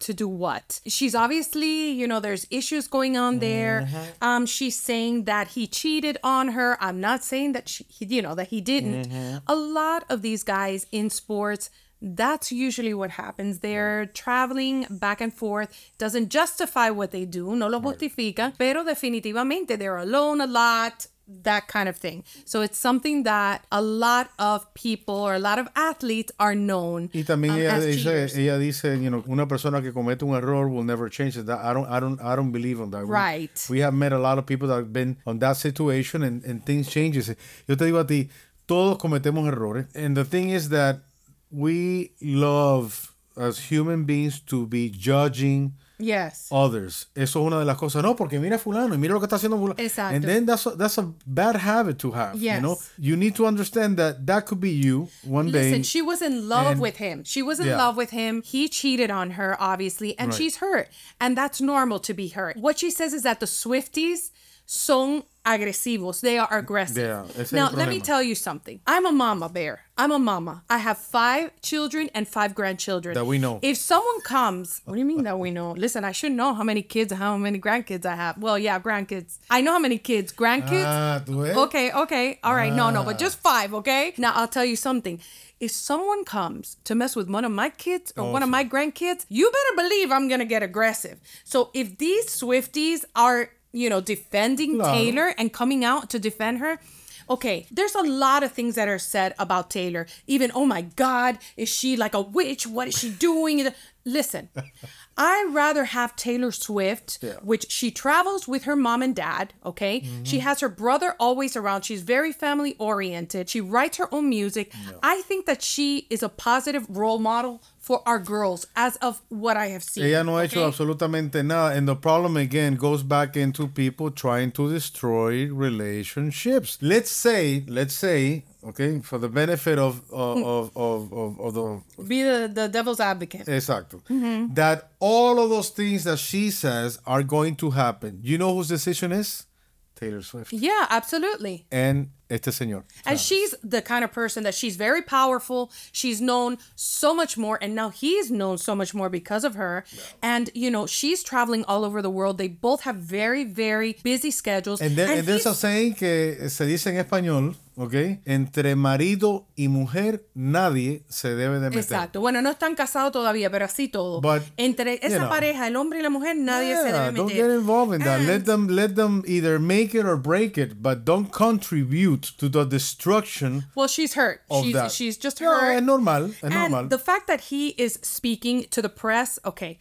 to do what? She's obviously, you know, there's issues going on there. Mm-hmm. Um, she's saying that he cheated on her. I'm not saying that she, you know, that he didn't. Mm-hmm. A lot of these guys in sports. That's usually what happens. They're traveling back and forth. Doesn't justify what they do. No lo justifica. Pero definitivamente they're alone a lot. That kind of thing. So it's something that a lot of people or a lot of athletes are known. Y también um, ella dice, ella dice, you know, una persona que comete un error will never change it. That I don't, I don't, I don't believe on that. We- Right. We, have met a lot of people that have been on that situation and, and things changes. Yo te digo a ti, todos cometemos errores. And the thing is that we love as human beings to be judging Yes. others. Eso es una de las cosas. No, porque mira fulano y mira lo que está haciendo fulano. Exacto. And then that's a, that's a bad habit to have. Yes. You know, you need to understand that that could be you one day. Listen, she was in love and- with him. She was in Yeah. love with him. He cheated on her, obviously, and Right. she's hurt. And that's normal to be hurt. What she says is that the Swifties son agresivos. They are aggressive. Yeah, now, let me tell you something. I'm a mama bear. I'm a mama. I have five children and five grandchildren. That we know. If someone comes, what do you mean that we know? Listen, I should know how many kids, how many grandkids I have. Well, yeah, grandkids. I know how many kids. Grandkids? Ah. Okay, okay. All right. No, no, Ah. but just five, okay? Now, I'll tell you something. If someone comes to mess with one of my kids or one of my grandkids, you better believe I'm going to get aggressive. So if these Swifties are, you know, defending. Taylor and coming out to defend her, okay, there's a lot of things that are said about Taylor. Even, oh my God, is she like a witch? What is she doing? Listen, I'd rather have Taylor Swift, which she travels with her mom and dad, okay? Mm-hmm. She has her brother always around. She's very family oriented. She writes her own music. I think that she is a positive role model for our girls as of what I have seen. Ella no ha hecho okay? absolutamente nada. And the problem again goes back into people trying to destroy relationships. Let's say, let's say, okay, for the benefit of of of of, of, of the Be the, the devil's advocate. exacto, mm-hmm. that all of those things that she says are going to happen. You know whose decision is? Taylor Swift Yeah, absolutely. and este señor. And she's the kind of person that she's very powerful. She's known so much more. And now he's known so much more because of her. And, you know, she's traveling all over the world. They both have very, very busy schedules. And, there, and there's a saying que se dice en español, ¿ok? Entre marido y mujer nadie se debe de meter. Exacto. Bueno, no están casados todavía, pero así todo. But, Entre esa know. pareja, el hombre y la mujer, nadie se debe don't meter. get involved in that. Let And- them let them either make it or break it, but don't contribute to the destruction Well, she's hurt. she's, that. she's just No, hurt. es normal, es and normal. the fact that he is speaking to the press, okay,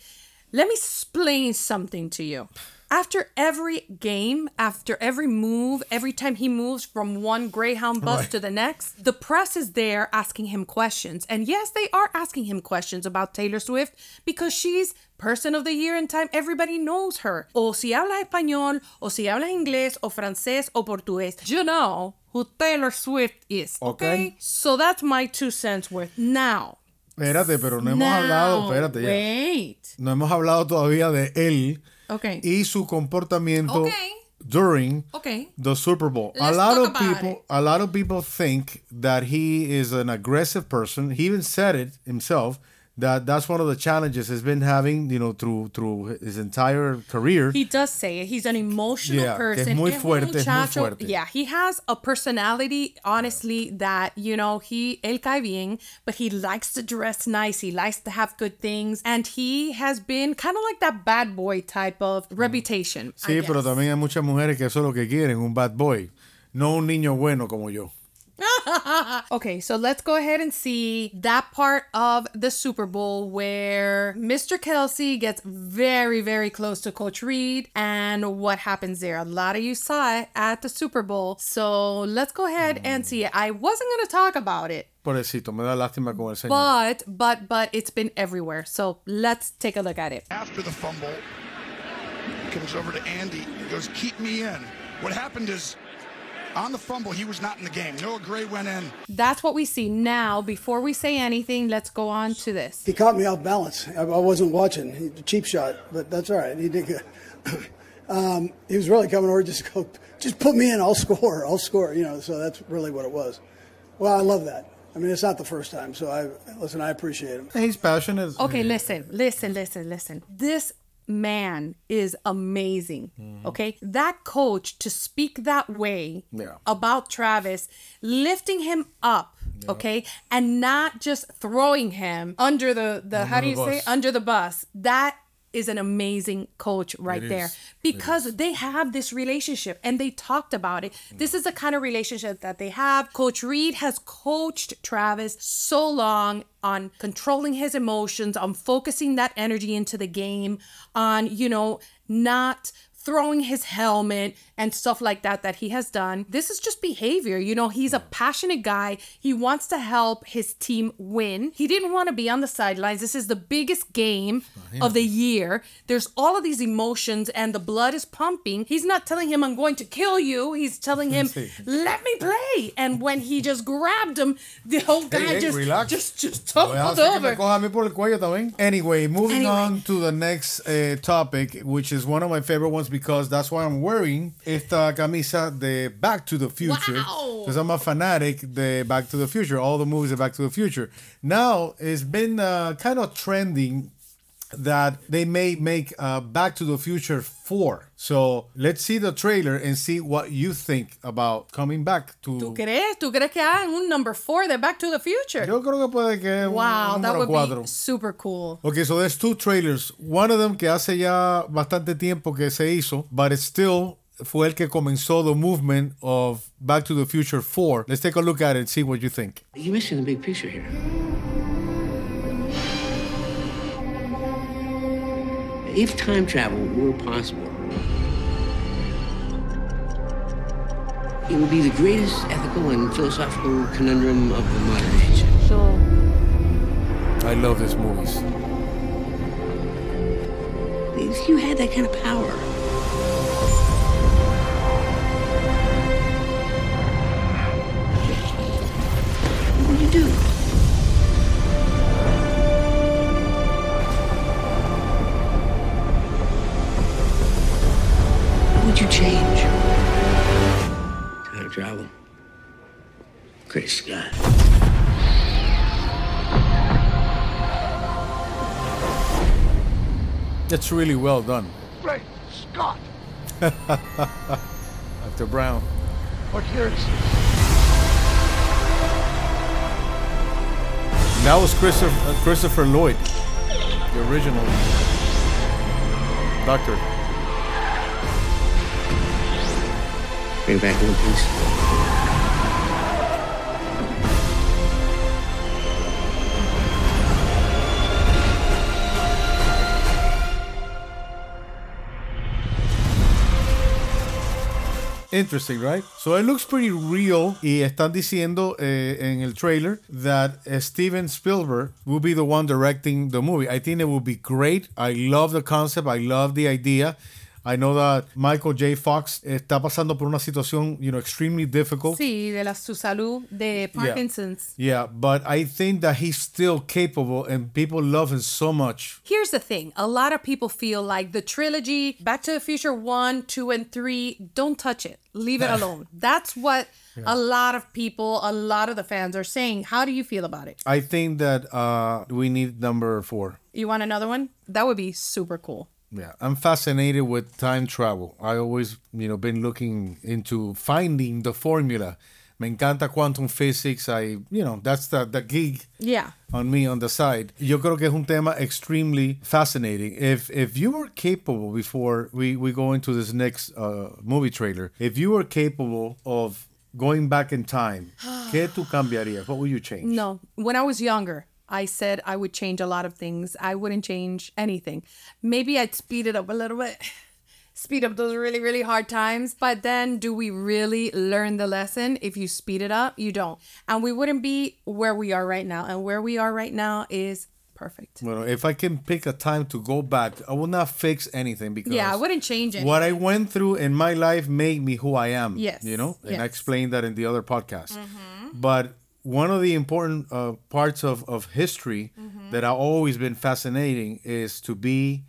let me explain something to you. After every game, after every move, every time he moves from one Greyhound bus Right. to the next, the press is there asking him questions. And yes, they are asking him questions about Taylor Swift because she's person of the year in time. Everybody knows her. O si habla español, o si habla inglés, o francés, o portugués. You know who Taylor Swift is. Okay. Okay. So that's my two cents worth. Now, Espérate, pero no hemos now, hablado, espérate ya. Wait. No hemos hablado todavía de él Okay. y su comportamiento Okay. during Okay. the Super Bowl. a Let's lot talk of people it. a lot of people think that he is an aggressive person. He even said it himself that that's one of the challenges he's been having, you know, through through his entire career. He does say it. He's an emotional Yeah, que es person. muy fuerte, es muy fuerte. Yeah, he has a personality, honestly, that, you know, he, él cae bien, but he likes to dress nice. He likes to have good things. And he has been kind of like that bad boy type of mm. reputation. I Sí, pero también hay muchas mujeres que eso es lo que quieren, un bad boy, no un niño bueno como yo. Okay, so let's go ahead and see that part of the Super Bowl where Mr. Kelce gets very, very close to Coach Reid and what happens there. A lot of you saw it at the Super Bowl. So let's go ahead and see it. I wasn't going to talk about it, Pobrecito, me da lástima con el señor. but, but, but it's been everywhere. So let's take a look at it. after the fumble, comes over to Andy and goes, keep me in. What happened is, on the fumble, he was not in the game. Noah Gray went in. That's what we see now. Before we say anything, let's go on to this. He caught me off balance. I, I wasn't watching. He, cheap shot, but that's all right. He did good. um, he was really coming over just go, just put me in. I'll score. I'll score. You know. So that's really what it was. Well, I love that. I mean, it's not the first time. So I listen. I appreciate him. He's passionate. Okay, listen, listen, listen, listen. This man is amazing. Okay. That coach to speak that way Yeah. about Travis, lifting him up. Okay. And not just throwing him under the, the how do you say under the bus. That is an amazing coach right It there is. Because they have this relationship and they talked about it. This is the kind of relationship that they have. Coach Reid has coached Travis so long on controlling his emotions, on focusing that energy into the game, on, you know, not throwing his helmet and stuff like that that he has done. This is just behavior. You know, he's a passionate guy. He wants to help his team win. He didn't want to be on the sidelines. This is the biggest game of the year. There's all of these emotions and the blood is pumping. He's not telling him, I'm going to kill you. He's telling him, let me play. And when he just grabbed him, the whole guy hey, just, relax. just, just tumbled hacer que me over. coja a mí por el cuello también. Anyway, moving Anyway. on to the next uh, topic, which is one of my favorite ones because that's why I'm wearing esta camisa de Back to the Future. Wow. Because I'm a fanatic de Back to the Future, all the movies of Back to the Future. Now, it's been uh, kind of trending that they may make uh, Back to the Future 4. So let's see the trailer and see what you think about coming back to. ¿Tú crees? ¿Tú crees que hagan un number four de Back to the Future? Yo creo que puede que un Wow, that número would cuatro. be super cool. Okay, so there's two trailers. One of them que hace ya bastante tiempo que se hizo, but it still fue el que comenzó the movement of Back to the Future 4. Let's take a look at it and see what you think. You're missing the big picture here. If time travel were possible, it would be the greatest ethical and philosophical conundrum of the modern age. So, I love these movies. If you had that kind of power, It's really well done. Great Scott! Dr. Brown. What year is this? That was Christopher, uh, Christopher Lloyd, the original Doctor. Bring back one piece. Interesting, right? So it looks pretty real. Y están diciendo eh, en el trailer that eh, Steven Spielberg will be the one directing the movie. I think it will be great. I love the concept. I love the idea. I know that Michael J. Fox está pasando por una situación, you know, extremely difficult. sí, de la su salud de Parkinson's. Yeah, but I think that he's still capable and people love him so much. Here's the thing a lot of people feel like the trilogy, Back to the Future 1, 2, and 3, don't touch it. Leave it alone. That's what a lot of people, a lot of the fans are saying. How do you feel about it? I think that uh, we need number four. You want another one? That would be super cool. Yeah, I'm fascinated with time travel. I always, you know, been looking into finding the formula. Me encanta quantum physics. I, you know, that's the the gig Yeah. on me on the side. Yo creo que es un tema extremely fascinating. If if you were capable before we we go into this next uh, movie trailer, if you were capable of going back in time, ¿qué tú cambiarías? What would you change? No, when I was younger, I said I would change a lot of things. I wouldn't change anything. Maybe I'd speed it up a little bit. Speed up those really, really hard times. But then, do we really learn the lesson if you speed it up? You don't. And we wouldn't be where we are right now. And where we are right now is perfect. Well, if I can pick a time to go back, I will not fix anything because Yeah, I wouldn't change it. what I went through in my life made me who I am. Yes, You know, and I yes. Mm-hmm. explained that in the other podcast. But one of the important uh, parts of, of history Mm-hmm. that I've always been fascinating is to be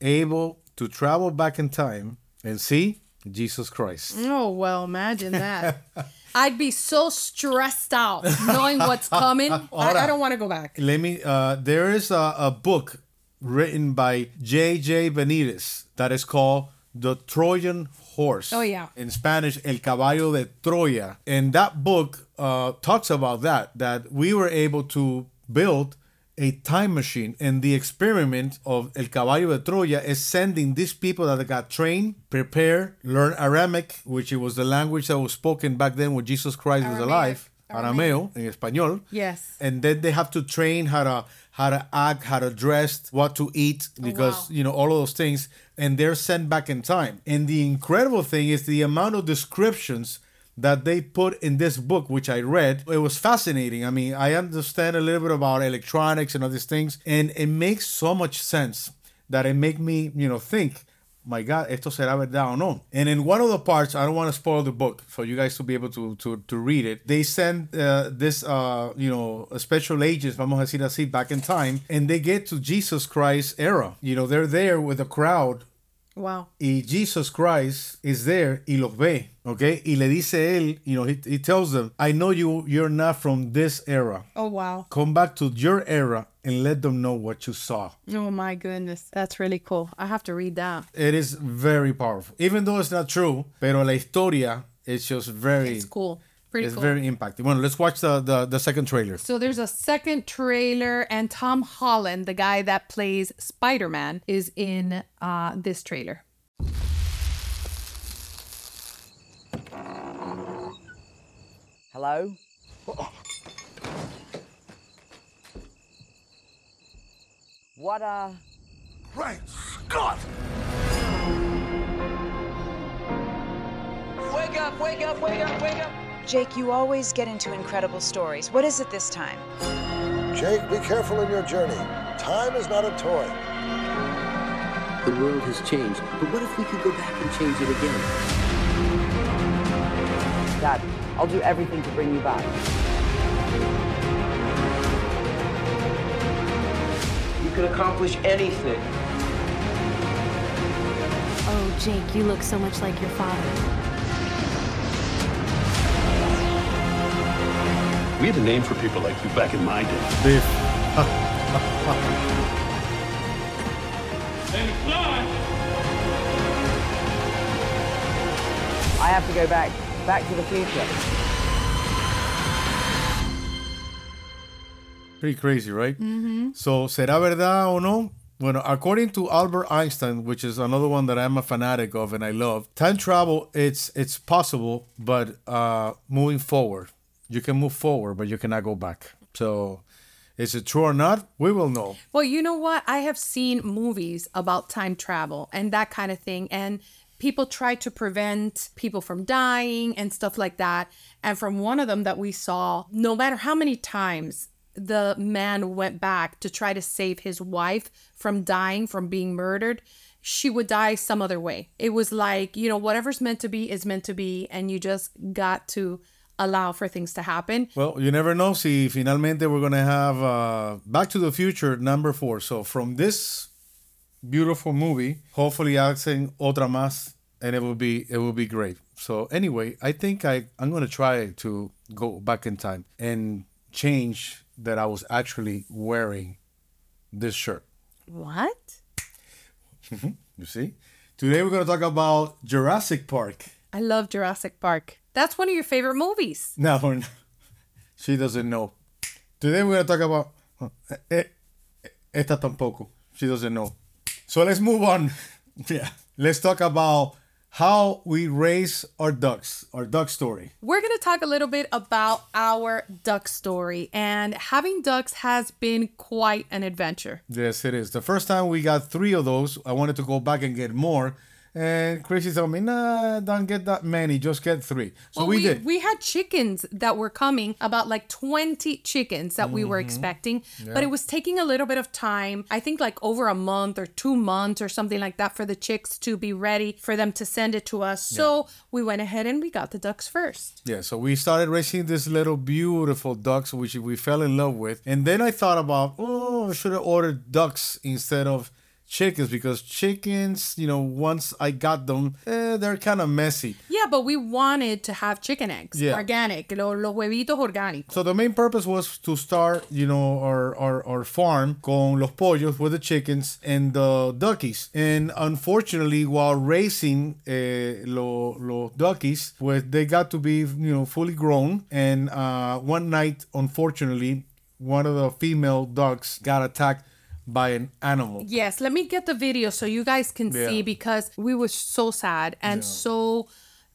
able to travel back in time and see Jesus Christ. Oh, well, imagine that. I'd be so stressed out knowing what's coming. I, I don't want to go back. Let me. Uh, there is a, a book written by J.J. Benitez that is called The Trojan Horse. Oh, yeah. In Spanish, El Caballo de Troya. And that book uh, talks about that, that we were able to build a time machine. And the experiment of El Caballo de Troya is sending these people that got trained, prepared, learn Aramaic, which it was the language that was spoken back then when Jesus Christ was alive. Arameo, in español Yes. and then they have to train how to how to act, how to dress, what to eat, because wow. you know all of those things, and they're sent back in time. And the incredible thing is the amount of descriptions that they put in this book, which I read. It was fascinating. I mean, I understand a little bit about electronics and all these things, and it makes so much sense that it make me, you know, think. My God, esto será verdad o no? And in one of the parts, I don't want to spoil the book for you guys to be able to to, to read it. They send uh, this, uh, you know, special agents, vamos a decir así, back in time, and they get to Jesus Christ era. You know, they're there with a crowd Wow. y Jesus Christ is there y los ve, okay? Y le dice él, you know, he, he tells them, I know you, you're not from this era. Oh, wow. Come back to your era and let them know what you saw. Oh, my goodness. That's really cool. I have to read that. It is very powerful. Even though it's not true, pero la historia is just very, It's cool. Pretty it's cool. very impacting. Bueno, let's watch the, the, the second trailer. So there's a second trailer, and Tom Holland, the guy that plays Spider Man, is in uh, this trailer. Hello? What, uh. Great Scott! Wake up, wake up, wake up, wake up! Jake, you always get into incredible stories. What is it this time? Jake, be careful in your journey. Time is not a toy. The world has changed, but what if we could go back and change it again? Dad, I'll do everything to bring you back. You can accomplish anything. Oh, Jake, you look so much like your father. We had a name for people like you back in my day. Biff. I have to go back, back to the future. Pretty crazy, right? So, ¿será verdad o no? Bueno, according to Albert Einstein, which is another one that I'm a fanatic of and I love, time travel it's it's possible, but uh, moving forward, you can move forward, but you cannot go back. So, is it true or not? We will know. Well, you know what? I have seen movies about time travel and that kind of thing. And people try to prevent people from dying and stuff like that. And from one of them that we saw, no matter how many times the man went back to try to save his wife from dying, from being murdered, she would die some other way. It was like, you know, whatever's meant to be is meant to be. And you just got to allow for things to happen. Well, you never know. Si finalmente we're gonna have uh, Back to the Future number four. So from this beautiful movie, hopefully hacen otra más, and it will be it will be great. So anyway, I think I I'm gonna try to go back in time and change that I was actually wearing this shirt. What? you see? Today we're gonna talk about Jurassic Park. I love Jurassic Park. That's one of your favorite movies. No, she doesn't know. Today we're gonna talk about eh, eh, esta tampoco. She doesn't know. So let's move on. Yeah, let's talk about how we raise our ducks, our duck story. We're going to talk a little bit about our duck story. And having ducks has been quite an adventure. Yes, it is. The first time we got three of those, I wanted to go back and get more. And Chrissy told me, nah, don't get that many, just get three. So Well, we, did. We had chickens that were coming, about like 20 chickens that we were Mhm. expecting, Yeah. but it was taking a little bit of time. I think like over a month or two months or something like that for the chicks to be ready for them to send it to us. So we went ahead and we got the ducks first. Yeah, so we started raising these little beautiful ducks, which we fell in love with. And then I thought about, oh, I should have ordered ducks instead of chickens because chickens, you know, once I got them, eh, they're kind of messy. Yeah, but we wanted to have chicken eggs, Yeah. organic, lo- los huevitos orgánicos. So the main purpose was to start, you know, our, our, our farm con los pollos with the chickens and the duckies. And unfortunately, while raising eh, lo, los duckies, pues they got to be, you know, fully grown. And uh, one night, unfortunately, one of the female ducks got attacked by an animal. Yes, let me get the video so you guys can Yeah. see because we were so sad and so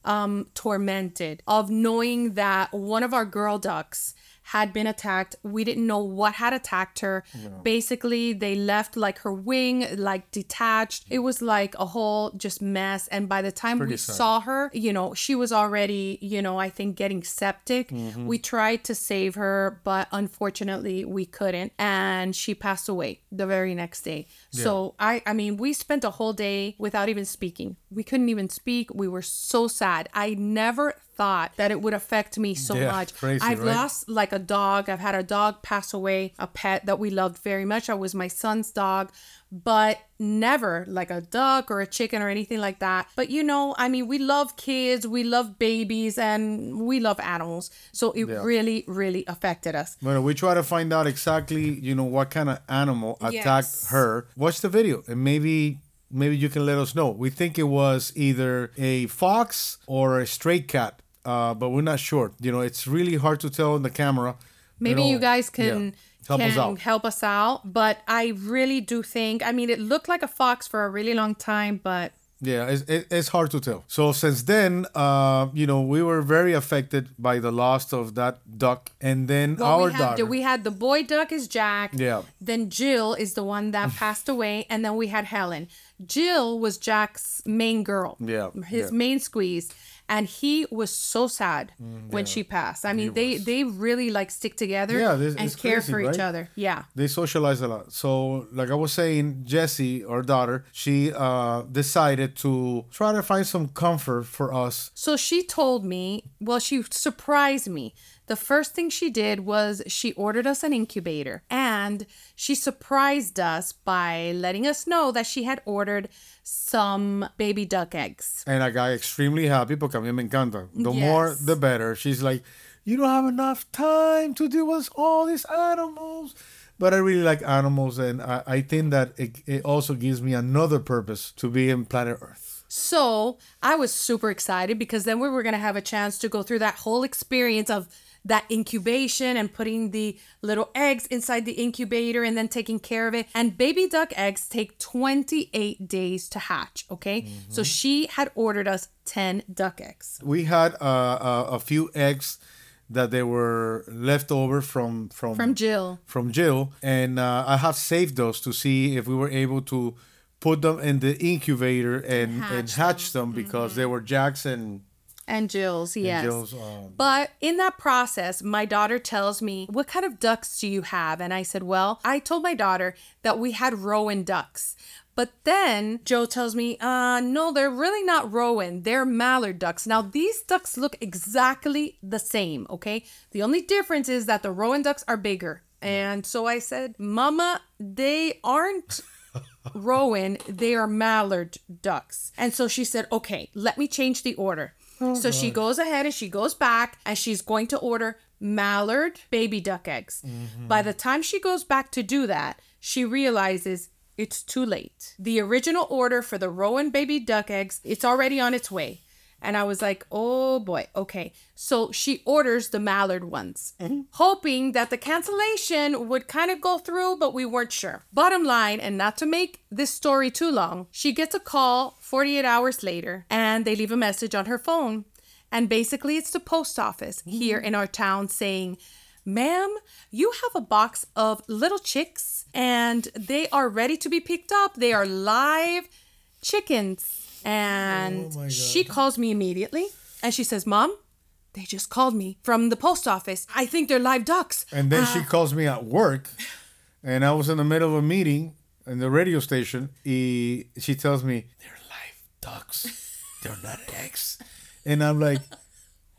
um tormented of knowing that one of our girl ducks had been attacked. We didn't know what had attacked her. Basically, they left like her wing like detached. It was like a whole just mess and by the time Pretty we sad. saw her, you know, she was already, you know, I think getting septic. Mhm. We tried to save her, but unfortunately we couldn't and she passed away the very next day. So I I mean, we spent a whole day without even speaking. We couldn't even speak. We were so sad. I never thought that it would affect me so Yeah, much. crazy, I've right? lost like a dog. I've had a dog pass away, a pet that we loved very much. That was my son's dog, but never like a duck or a chicken or anything like that. But you know, I mean, we love kids, we love babies, and we love animals. So it Yeah. really, really affected us. Well, we try to find out exactly, you know, what kind of animal attacked Yes. her. Watch the video and maybe maybe you can let us know. We think it was either a fox or a stray cat, uh, but we're not sure. You know, it's really hard to tell on the camera. Maybe know, you guys yeah, can help can us out. help us out. But I really do think. I mean, it looked like a fox for a really long time, but Yeah, it's, it's hard to tell. So since then, uh, you know, we were very affected by the loss of that duck, and then well, our we had daughter. we had the boy duck is Jack. Yeah. Then Jill is the one that passed away, and then we had Helen. Jill was Jack's main girl. Yeah, His yeah. main squeeze. And he was so sad when she passed. I mean, they they really like stick together Yeah, this- and care crazy, for each other. Yeah. they socialize a lot. So, like I was saying, Jessie, our daughter, she uh, decided to try to find some comfort for us. So she told me, well, she surprised me. The first thing she did was she ordered us an incubator and she surprised us by letting us know that she had ordered some baby duck eggs. And I got extremely happy porque a mí me encanta. The Yes. more, the better. She's like, you don't have enough time to deal with all these animals. But I really like animals, and I, I think that it, it also gives me another purpose to be in planet Earth. So I was super excited because then we were going to have a chance to go through that whole experience of that incubation and putting the little eggs inside the incubator and then taking care of it. And baby duck eggs take 28 days to hatch. Okay. So she had ordered us 10 duck eggs. We had uh, a, a few eggs that they were left over from from From Jill. from Jill, and uh, I have saved those to see if we were able to put them in the incubator and and hatch, them, because they were Jacks and, And Jill's, and yes. Jill's. Um, But in that process, my daughter tells me, What kind of ducks do you have? And I said, Well, I told my daughter that we had Rouen ducks. But then Joe tells me, uh, no, they're really not Rouen. They're mallard ducks. Now, these ducks look exactly the same, okay? The only difference is that the Rouen ducks are bigger. And so I said, Mama, they aren't Rouen, they are mallard ducks. And so she said, okay, let me change the order. Oh, so she goes ahead and she goes back and she's going to order mallard baby duck eggs. Mm-hmm. By the time she goes back to do that, she realizes it's too late. The original order for the Rouen baby duck eggs, it's already on its way. And I was like, oh boy, okay. So she orders the mallard ones, mm-hmm. hoping that the cancellation would kind of go through, but we weren't sure. Bottom line, and not to make this story too long, she gets a call 48 hours later and they leave a message on her phone. And basically, it's the post office mm-hmm. here in our town saying, Ma'am, you have a box of little chicks and they are ready to be picked up. They are live chickens. And oh she calls me immediately and she says, Mom, they just called me from the post office. I think they're live ducks. And then she uh, calls me at work, and I was in the middle of a meeting in the radio station. Y she tells me, they're live ducks. They're not eggs. And I'm like,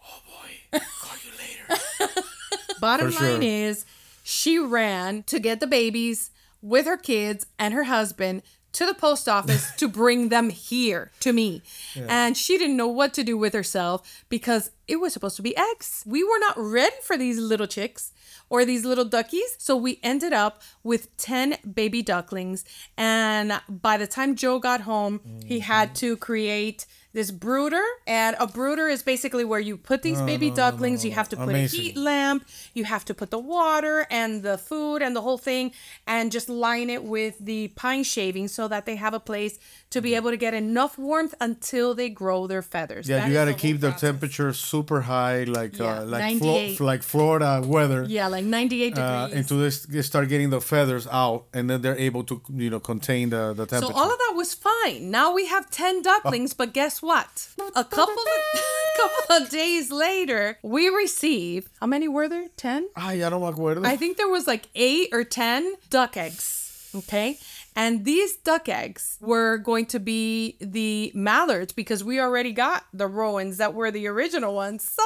Oh boy, call you later. Bottom For line sure. is, she ran to get the babies with her kids and her husband to the post office to bring them here to me. Yeah. And she didn't know what to do with herself because it was supposed to be eggs. We were not ready for these little chicks or these little duckies. So we ended up with 10 baby ducklings. And by the time Joe got home, he had mm-hmm. to create this brooder. And a brooder is basically where you put these baby ducklings, you have to put Amazing. a heat lamp, you have to put the water and the food and the whole thing, and just line it with the pine shavings so that they have a place to be able to get enough warmth until they grow their feathers. yeah, That you is got to the keep the temperature super high, like Yeah, uh, like Flo- 98. like Florida weather. Yeah, like 98 degrees. Uh, until they, s- they start getting the feathers out, and then they're able to, you know, contain the, the So temperature. all of that was fine. Now we have 10 ducklings, but guess what? A couple of couple of days later, we receive how many were there? 10? Ay, ya no me acuerdo. I think there was like 8 or 10 duck eggs, okay? And these duck eggs were going to be the mallards because we already got the Rouens that were the original ones. So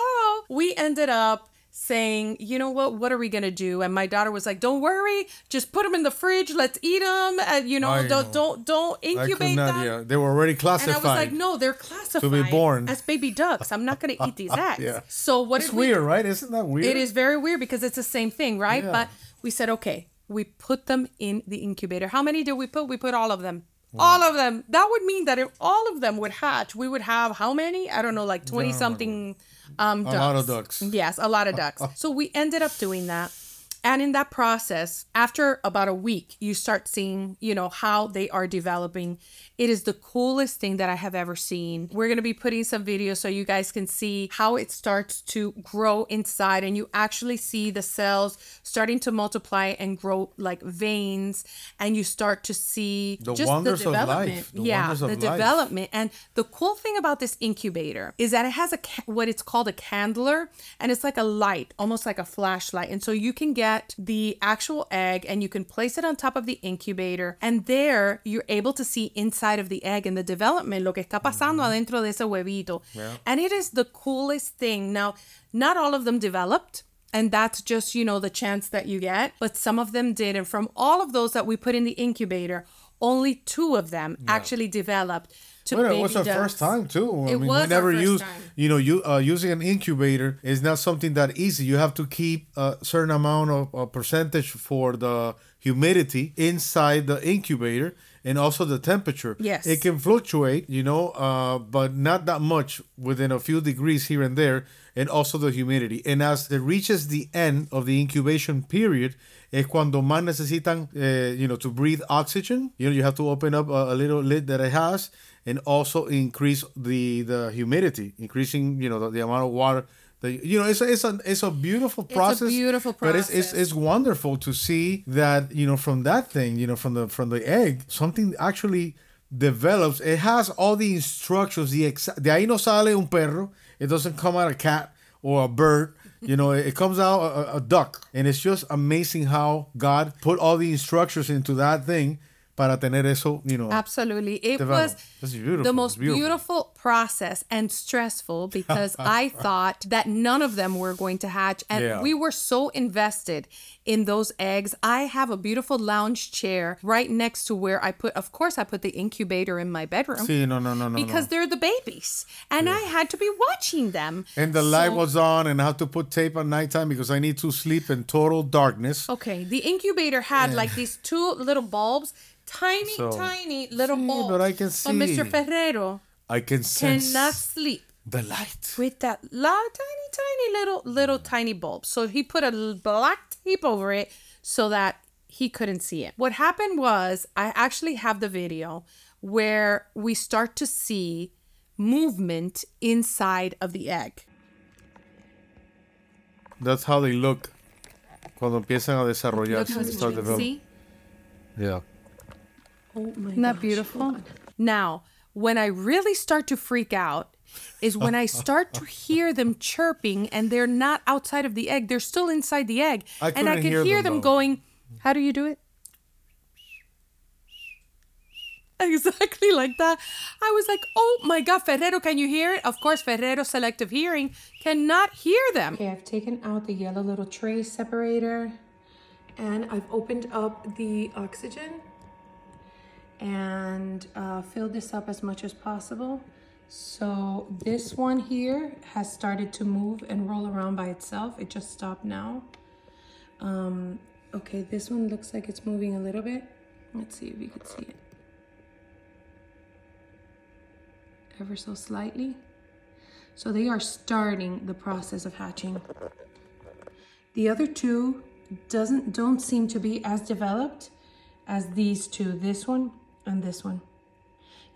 we ended up saying, you know what, what are we going to do? And my daughter was like, don't worry, just put them in the fridge. Let's eat them. Uh, you know, I don't, know. don't, don't incubate not, them. yeah. They were already classified. And. I was like, no, they're classified To be born. as baby ducks. I'm not going to eat these eggs. Yeah. So what It's we weird, right? Isn't that weird? It is very weird because it's the same thing, right? Yeah. But we said, okay, we put them in the incubator. How many did we put? We put all of them. All of them. That would mean that if all of them would hatch, we would have how many? I don't know, like 20 something um, A ducks. lot of ducks. Yes, a lot of ducks. so we ended up doing that. And in that process, after about a week, you start seeing, you know, how they are developing. It is the coolest thing that I have ever seen. We're going to be putting some videos so you guys can see how it starts to grow inside and you actually see the cells starting to multiply and grow like veins and you start to see The just wonders the of development. life. The yeah, wonders the of life. development. And the cool thing about this incubator is that it has a what it's called a candler and it's like a light, almost like a flashlight. And so you can get the actual egg and you can place it on top of the incubator and there you're able to see inside of the egg and the development, lo que está pasando mm-hmm. adentro de ese huevito. Yeah. And it is the coolest thing. Now, not all of them developed. And that's just, you know, the chance that you get. But some of them did. And from all of those that we put in the incubator, only two of them actually developed to well, baby it was our first time too. I It mean, was we never used, time. you know, you uh, using an incubator is not something that easy. You have to keep a certain amount of a percentage for the humidity inside the incubator and also the temperature. Yes. it can fluctuate, you know, uh, but not that much within a few degrees here and there, and also the humidity. And as it reaches the end of the incubation period, es cuando más necesitan, eh, you know, to breathe oxygen. You know, you have to open up a, a little lid that it has, and also increase the the humidity, increasing, you know, the, the amount of water. You know, it's a, it's a it's a beautiful process. It's a beautiful process. But it's, it's it's wonderful to see that you know from that thing, you know, from the from the egg, something actually develops. It has all the instructions. The exa- de ahí no sale un perro. It doesn't come out a cat or a bird. You know, it, comes out a, a- a duck, and it's just amazing how God put all the instructions into that thing para tener eso. You know, Absolutely. It was beautiful. the most beautiful. beautiful. process and stressful because I thought that none of them were going to hatch. And Yeah. we were so invested in those eggs. I have a beautiful lounge chair right next to where I put, of course, I put the incubator in my bedroom. Sí, no, no, no, no. because no. they're the babies. And I had to be watching them. And the light was on, and I had to put tape at nighttime because I need to sleep in total darkness. Okay, the incubator had like these two little bulbs, tiny, So- tiny little Sí, bulbs. but I can see. But Mr. Ferrero I can sense cannot sleep The light. with that la tiny, tiny little, little tiny bulb. So he put a black tape over it so that he couldn't see it. What happened was, I actually have the video where we start to see movement inside of the egg. That's how they look cuando empiezan a Look desarrollarse. how start see? Yeah. Oh my Isn't that beautiful? Now, when I really start to freak out is when I start to hear them chirping and they're not outside of the egg. They're still inside the egg. I and I couldn't hear hear, them, them, going, How do you do it? Exactly like that. I was like, oh my God, Ferrero, can you hear it? Of course, Ferrero Selective Hearing cannot hear them. Okay, I've taken out the yellow little tray separator and I've opened up the oxygen and uh, filled this up as much as possible. So this one here has started to move and roll around by itself. It just stopped now. Um, okay, this one looks like it's moving a little bit. Let's see if you can see it. Ever so slightly. So they are starting the process of hatching. The other two doesn't don't seem to be as developed as these two, this one and this one.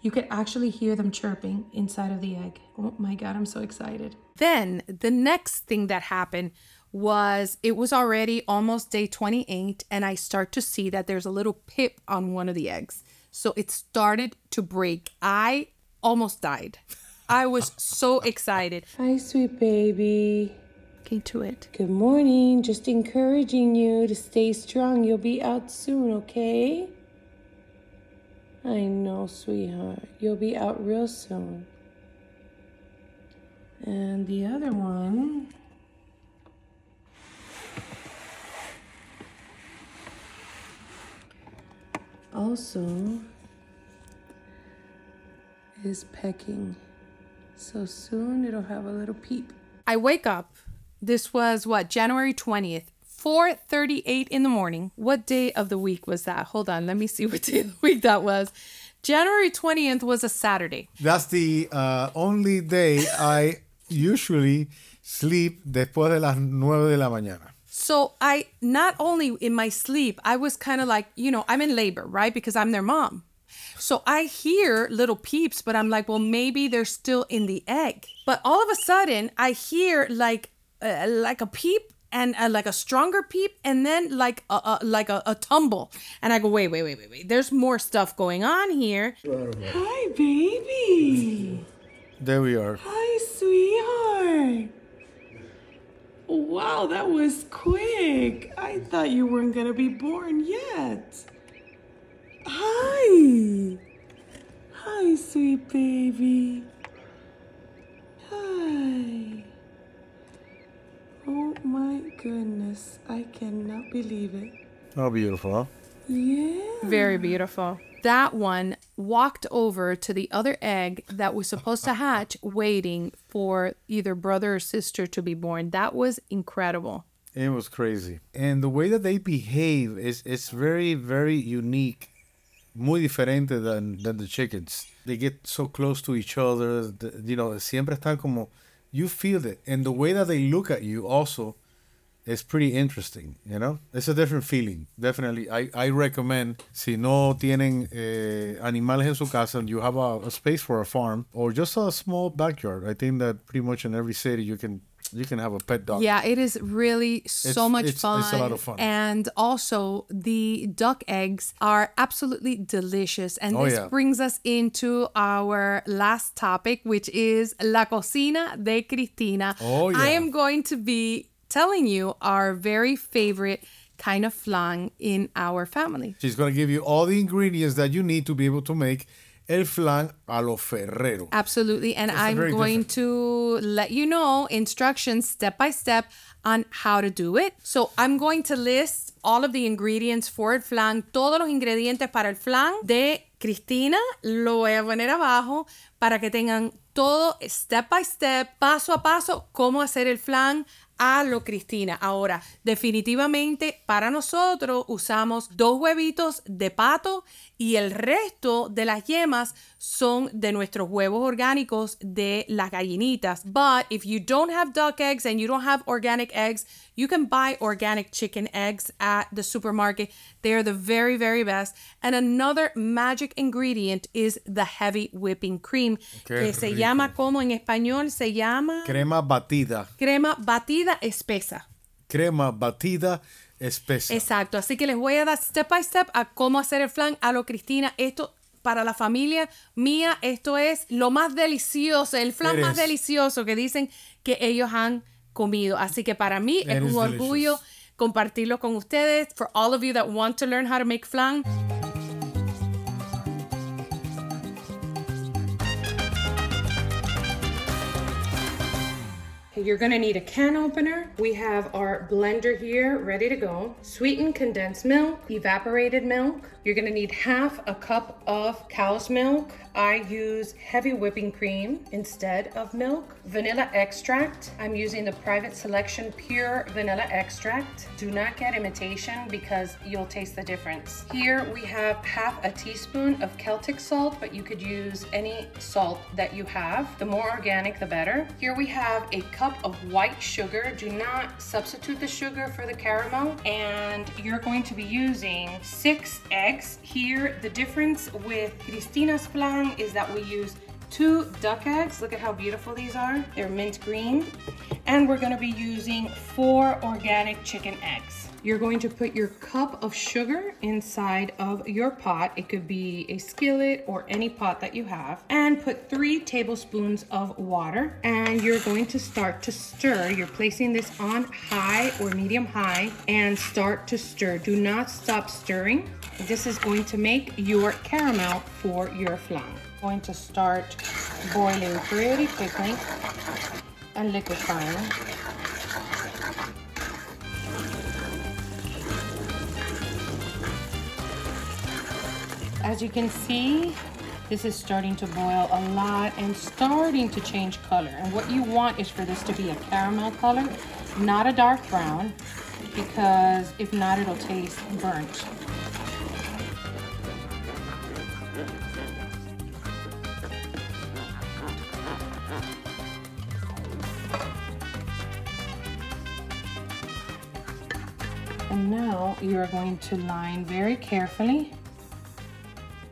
You could actually hear them chirping inside of the egg. Oh my god, I'm so excited. Then the next thing that happened was it was already almost day 28 and I start to see that there's a little pip on one of the eggs. So it started to break. I almost died. I was so excited. Hi, sweet baby. Okay, to it. Good morning. Just encouraging you to stay strong. You'll be out soon, okay? I know, sweetheart. You'll be out real soon. And the other one. Also is pecking. So soon it'll have a little peep. I wake up. This was what, January 20th, 4:38 in the morning. What day of the week was that? Hold on, let me see what day of the week that was. January 20th was a Saturday. That's the uh, only day I usually sleep después de las nueve de la mañana. So I not only in my sleep, I was kind of like, you know, I'm in labor, right? Because I'm their mom. So I hear little peeps, but I'm like, well, maybe they're still in the egg. But all of a sudden, I hear like uh, like a peep and uh, like a stronger peep, and then like a, a like a, a tumble. And I go, wait, wait, wait, wait, wait. There's more stuff going on here. Hi, baby. There we are. Hi, sweetheart. Wow, that was quick. I thought you weren't gonna be born yet. Hi. Hi, sweet baby. Hi. Oh my goodness. I cannot believe it. Oh, beautiful, huh? Yeah. Very beautiful. That one walked over to the other egg that was supposed to hatch, waiting for either brother or sister to be born. That was incredible. It was crazy. And the way that they behave is it's very, very unique. Muy diferente than, than the chickens. They get so close to each other. the- you know, siempre están como, you feel it. And the way that they look at you also is pretty interesting, you know? It's a different feeling. Definitely. I, I recommend, si no tienen eh, animales en su casa and you have a, a space for a farm or just a small backyard, I think that pretty much in every city you can you can have a pet dog. Yeah, it is really so It's- much it's- fun. it's a lot of fun. And also, the duck eggs are absolutely delicious. And Oh, this yeah. brings us into our last topic, which is La Cocina de Cristina. Oh, yeah. I am going to be telling you our very favorite kind of flan in our family. She's going to give you all the ingredients that you need to be able to make el flan a lo ferrero. Absolutely. And I'm going different. to let you know instructions step by step on how to do it. So I'm going to list all of the ingredients for el flan, todos los ingredientes para el flan de Cristina. Lo voy a poner abajo para que tengan todo step by step, paso a paso, cómo hacer el flan a lo Cristina. Ahora, definitivamente para nosotros usamos dos huevitos de pato y el resto de las yemas son de nuestros huevos orgánicos de las gallinitas. But if you don't have duck eggs and you don't have organic eggs, you can buy organic chicken eggs at the supermarket. They are the very, very best. And another magic ingredient is the heavy whipping cream, Qué que se llama como en español se llama Crema batida. crema batida espesa. Crema batida espesa. Exacto, así que les voy a dar step by step a cómo hacer el flan a lo Cristina. Esto para la familia mía, esto es lo más delicioso, el flan más delicioso que dicen que ellos han comido. Así que para mí es Eres un orgullo compartirlo con ustedes. For all of you that want to learn how to make flan. You're gonna need a can opener. We have our blender here ready to go. Sweetened condensed milk, evaporated milk. You're gonna need half a cup of cow's milk. I use heavy whipping cream instead of milk. Vanilla extract. I'm using the Private Selection Pure Vanilla Extract. Do not get imitation because you'll taste the difference. Here we have half a teaspoon of Celtic salt, but you could use any salt that you have. The more organic, the better. Here we have a cup of white sugar. Do not substitute the sugar for the caramel. And you're going to be using six eggs. Here, the difference with Cristina's flan is that we use two duck eggs. Look at how beautiful these are. They're mint green. And we're gonna be using four organic chicken eggs. You're going to put your cup of sugar inside of your pot. It could be a skillet or any pot that you have. And put three tablespoons of water. And you're going to start to stir. You're placing this on high or medium high and start to stir. Do not stop stirring. This is going to make your caramel for your flan. Going to start boiling pretty quickly and liquefying. As you can see, this is starting to boil a lot and starting to change color. And what you want is for this to be a caramel color, not a dark brown, because if not, it'll taste burnt. You are going to line very carefully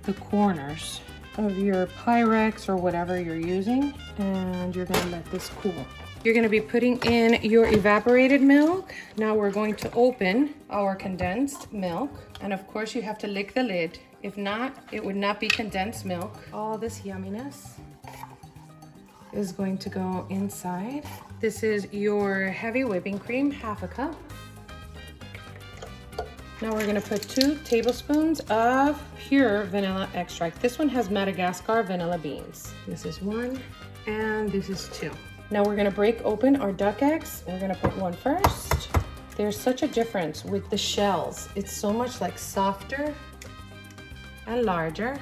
the corners of your Pyrex or whatever you're using, and you're gonna let this cool. You're gonna be putting in your evaporated milk. Now we're going to open our condensed milk. And of course you have to lick the lid. If not, it would not be condensed milk. All this yumminess is going to go inside. This is your heavy whipping cream, half a cup. Now we're gonna put two tablespoons of pure vanilla extract. This one has Madagascar vanilla beans. This is one, and this is two. Now we're gonna break open our duck eggs. We're gonna put one first. There's such a difference with the shells. It's so much like softer and larger.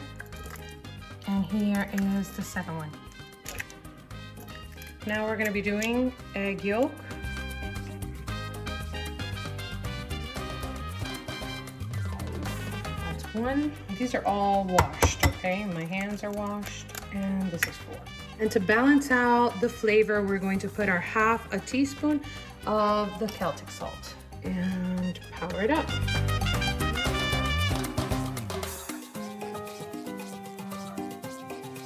And here is the second one. Now we're gonna be doing egg yolk. One. These are all washed, okay? My hands are washed, and this is four. And to balance out the flavor, we're going to put our half a teaspoon of the Celtic salt and power it up.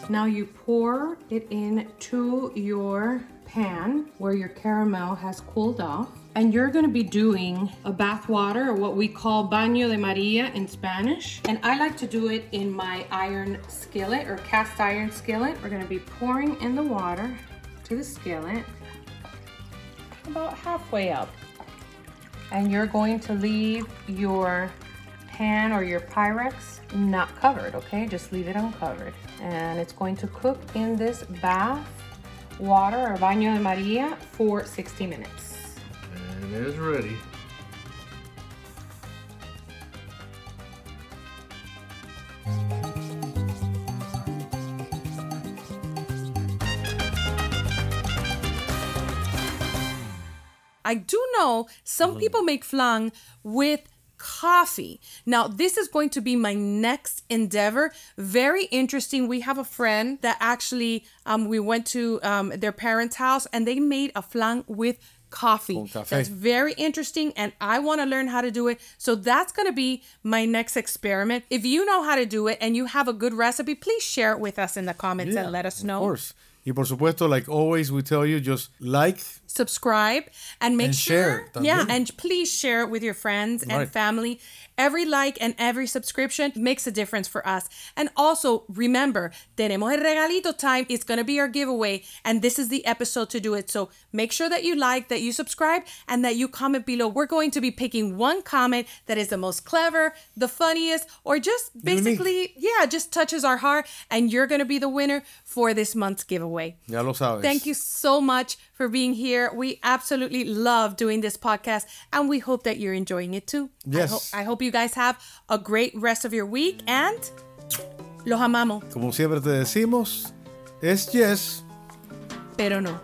Now you pour it into your pan where your caramel has cooled off. And you're gonna be doing a bath water or what we call baño de Maria in Spanish. And I like to do it in my iron skillet or cast iron skillet. We're gonna be pouring in the water to the skillet about halfway up. And you're going to leave your pan or your Pyrex not covered, okay? Just leave it uncovered. And it's going to cook in this bath water or baño de Maria for 60 minutes. And it is ready. I do know some people make flan with coffee. Now, this is going to be my next endeavor. Very interesting. We have a friend that actually um, we went to um, their parents' house and they made a flan with coffee. That's very interesting and I want to learn how to do it. So that's going to be my next experiment. If you know how to do it and you have a good recipe, please share it with us in the comments and let us know. Of course. Y por supuesto, like always, we tell you just like, subscribe and make And sure share yeah and please share it with your friends and family every like and every subscription makes a difference for us. And also remember tenemos el regalito time it's going to be our giveaway and this is the episode to do it. So make sure that you like that you subscribe and that you comment below. We're going to be picking one comment that is the most clever the funniest or just basically yeah just touches our heart and you're going to be the winner for this month's giveaway. Ya lo sabes. Thank you so much for being here. We absolutely love doing this podcast and we hope that you're enjoying it too. I, Yes. ho- I hope you guys have a great rest of your week and los amamos, Como siempre te decimos, es yes. pero no.